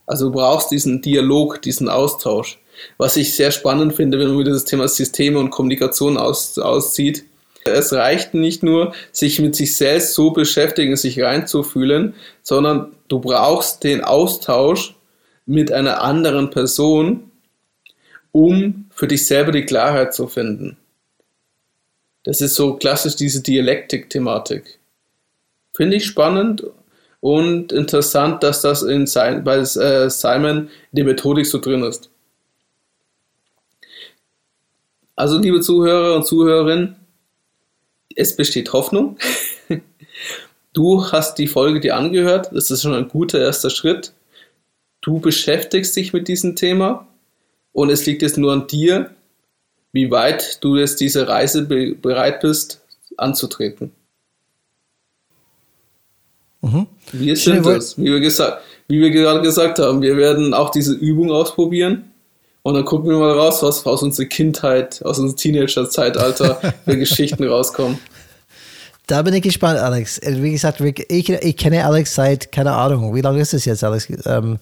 Also du brauchst diesen Dialog, diesen Austausch. Was ich sehr spannend finde, wenn man wieder das Thema Systeme und Kommunikation aus, auszieht. Es reicht nicht nur, sich mit sich selbst so beschäftigen, sich reinzufühlen, sondern du brauchst den Austausch mit einer anderen Person, um für dich selber die Klarheit zu finden. Das ist so klassisch diese Dialektik-Thematik. Finde ich spannend und interessant, dass das in sein, bei äh, Simon in der Methodik so drin ist. Also, liebe Zuhörer und Zuhörerinnen, es besteht Hoffnung. Du hast die Folge dir angehört, das ist schon ein guter erster Schritt. Du beschäftigst dich mit diesem Thema und es liegt jetzt nur an dir, wie weit du jetzt diese Reise be bereit bist anzutreten. Mhm. Wir sind es, wie wir, gesagt, wie wir gerade gesagt haben. Wir werden auch diese Übung ausprobieren und dann gucken wir mal raus, was aus unserer Kindheit, aus unserem Teenager-Zeitalter für Geschichten rauskommen. Da bin ich gespannt, Alex. Äh, Wie gesagt, ich, ich kenne Alex seit, keine Ahnung, wie lange ist es jetzt, Alex? Ähm,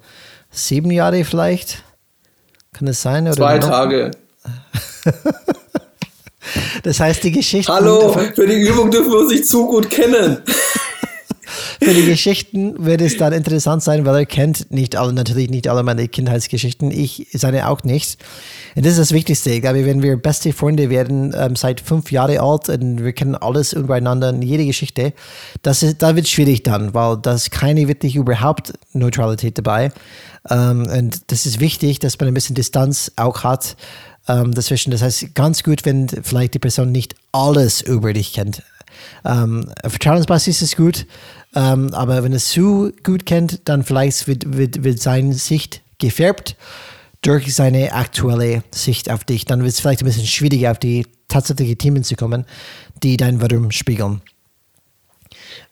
sieben Jahre vielleicht? Kann das sein? Oder Zwei noch? Tage. Das heißt, die Geschichten. Hallo, für die Übung dürfen wir uns nicht zu gut kennen. Für die Geschichten wird es dann interessant sein, weil er kennt nicht alle, natürlich nicht alle meine Kindheitsgeschichten. Ich seine auch nicht. Und das ist das Wichtigste. Ich glaube, wenn wir beste Freunde werden, ähm, seit fünf Jahre alt und wir kennen alles übereinander, jede Geschichte, das ist, da wird es schwierig dann, weil da ist keine wirklich überhaupt Neutralität dabei. Ähm, und das ist wichtig, dass man ein bisschen Distanz auch hat ähm, dazwischen. Das heißt, ganz gut, wenn vielleicht die Person nicht alles über dich kennt. Ähm, Vertrauensbasis ist gut, ähm, aber wenn es zu gut kennt, dann vielleicht wird, wird, wird seine Sicht gefärbt durch seine aktuelle Sicht auf dich. Dann wird es vielleicht ein bisschen schwieriger, auf die tatsächlichen Themen zu kommen, die dein Warum spiegeln.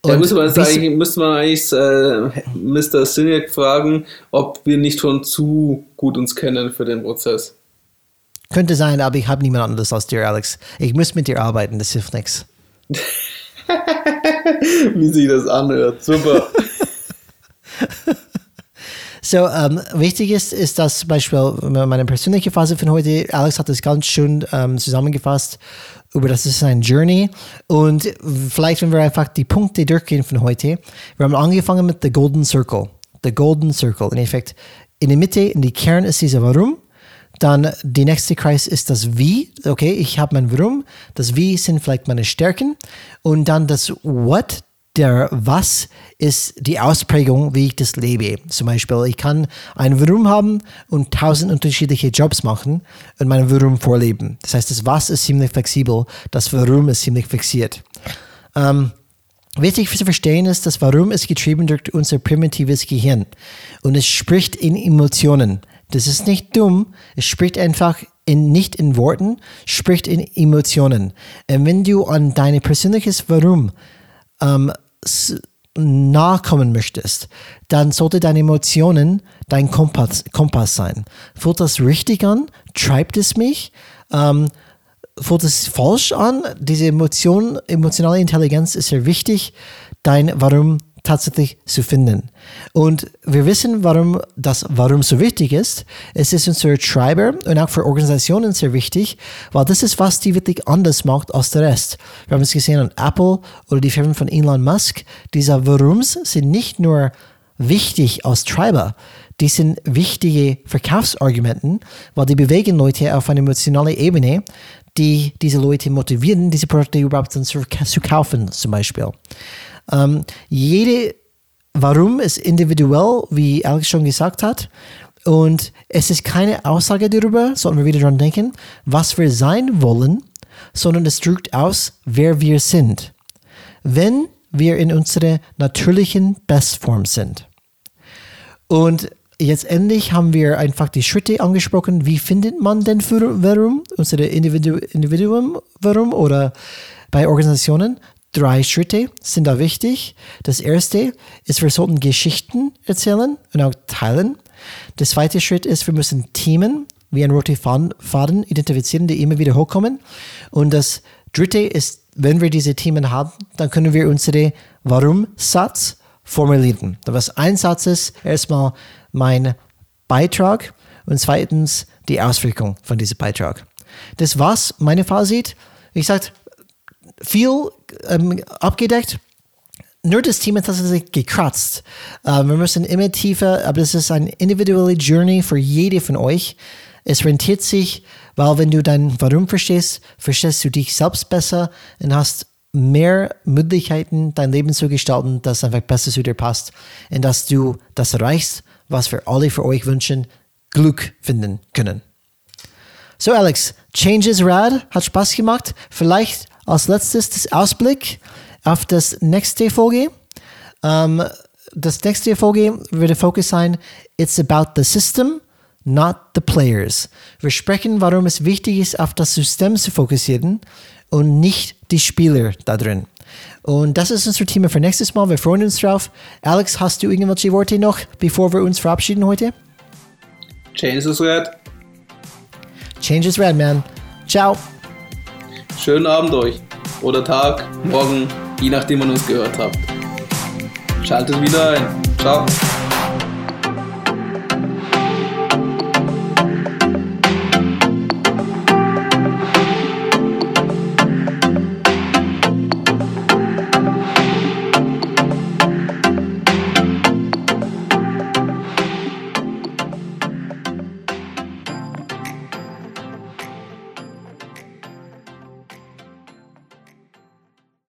Da Und müsste man, jetzt eigentlich, müsste man eigentlich äh, Mr. Sinek fragen, ob wir nicht schon zu gut uns kennen für den Prozess. könnte sein, aber ich habe niemand anderes als dir, Alex. Ich muss mit dir arbeiten, das hilft nichts. Wie sich das anhört. Super. So, ähm, wichtig ist, ist, dass zum Beispiel meine persönliche Phase von heute, Alex hat das ganz schön ähm, zusammengefasst, über das ist ein Journey. Und vielleicht, wenn wir einfach die Punkte durchgehen von heute, wir haben angefangen mit The Golden Circle. The Golden Circle. In Effekt, in der Mitte, in die Kern ist dieser Warum. Dann die nächste Kreis ist das Wie. Okay, ich habe mein Warum. Das Wie sind vielleicht meine Stärken. Und dann das What, der Was ist die Ausprägung, wie ich das lebe. Zum Beispiel, ich kann ein Warum haben und tausend unterschiedliche Jobs machen und mein Warum vorleben. Das heißt, das Was ist ziemlich flexibel, das Warum ist ziemlich fixiert. Ähm, Wichtig zu verstehen ist, das Warum ist getrieben durch unser primitives Gehirn und es spricht in Emotionen. Das ist nicht dumm, es spricht einfach in, nicht in Worten, spricht in Emotionen. Und wenn du an dein persönliches Warum ähm, nachkommen möchtest, dann sollte deine Emotionen dein Kompass, Kompass sein. Fühlt das richtig an? Treibt es mich? Ähm, fühlt es falsch an? Diese Emotion, emotionale Intelligenz ist sehr wichtig, dein Warum tatsächlich zu finden. Und wir wissen, warum das Warum so wichtig ist. Es ist unser Treiber und auch für Organisationen sehr wichtig, weil das ist, was die wirklich anders macht als der Rest. Wir haben es gesehen an Apple oder die Firmen von Elon Musk. Diese Warums sind nicht nur wichtig als Treiber, die sind wichtige Verkaufsargumenten, weil die bewegen Leute auf eine emotionale Ebene, die diese Leute motivieren, diese Produkte überhaupt zu kaufen, zum Beispiel. Ähm, jede Warum ist individuell, wie Alex schon gesagt hat. Und es ist keine Aussage darüber, sollten wir wieder dran denken, was wir sein wollen, sondern es drückt aus, wer wir sind. Wenn wir in unserer natürlichen Bestform sind. Und jetzt endlich haben wir einfach die Schritte angesprochen. Wie findet man denn für Warum? Unsere Individu Individuum Warum oder bei Organisationen? Drei Schritte sind da wichtig. Das erste ist, wir sollten Geschichten erzählen und auch teilen. Der zweite Schritt ist, wir müssen Themen wie ein roter Faden identifizieren, die immer wieder hochkommen. Und das dritte ist, wenn wir diese Themen haben, dann können wir unsere Warum-Satz formulieren. Was ein Satz ist, erstmal mein Beitrag und zweitens die Auswirkung von diesem Beitrag. Das war's, meine Fazit. Wie gesagt, viel ähm, abgedeckt. Nur das Thema ist tatsächlich gekratzt. Ähm, wir müssen immer tiefer, aber das ist eine individuelle Journey für jede von euch. Es rentiert sich, weil wenn du dein Warum verstehst, verstehst du dich selbst besser und hast mehr Möglichkeiten, dein Leben zu gestalten, das einfach besser zu dir passt und dass du das erreichst, was wir alle für euch wünschen, Glück finden können. So, Alex, Changes Rad hat Spaß gemacht. Vielleicht als letztes das Ausblick auf das nächste Folge. Um, ähm, das nächste Folge wird der Fokus sein, it's about the system, not the players. Wir sprechen, warum es wichtig ist, auf das System zu fokussieren und nicht die Spieler da drin. Und das ist unser Thema für nächstes Mal. Wir freuen uns drauf. Alex, hast du irgendwelche Worte noch, bevor wir uns verabschieden heute? Change is red. Change is red, man. Ciao. Schönen Abend euch. Oder Tag, morgen, je nachdem, wann ihr uns gehört habt. Schaltet wieder ein. Ciao.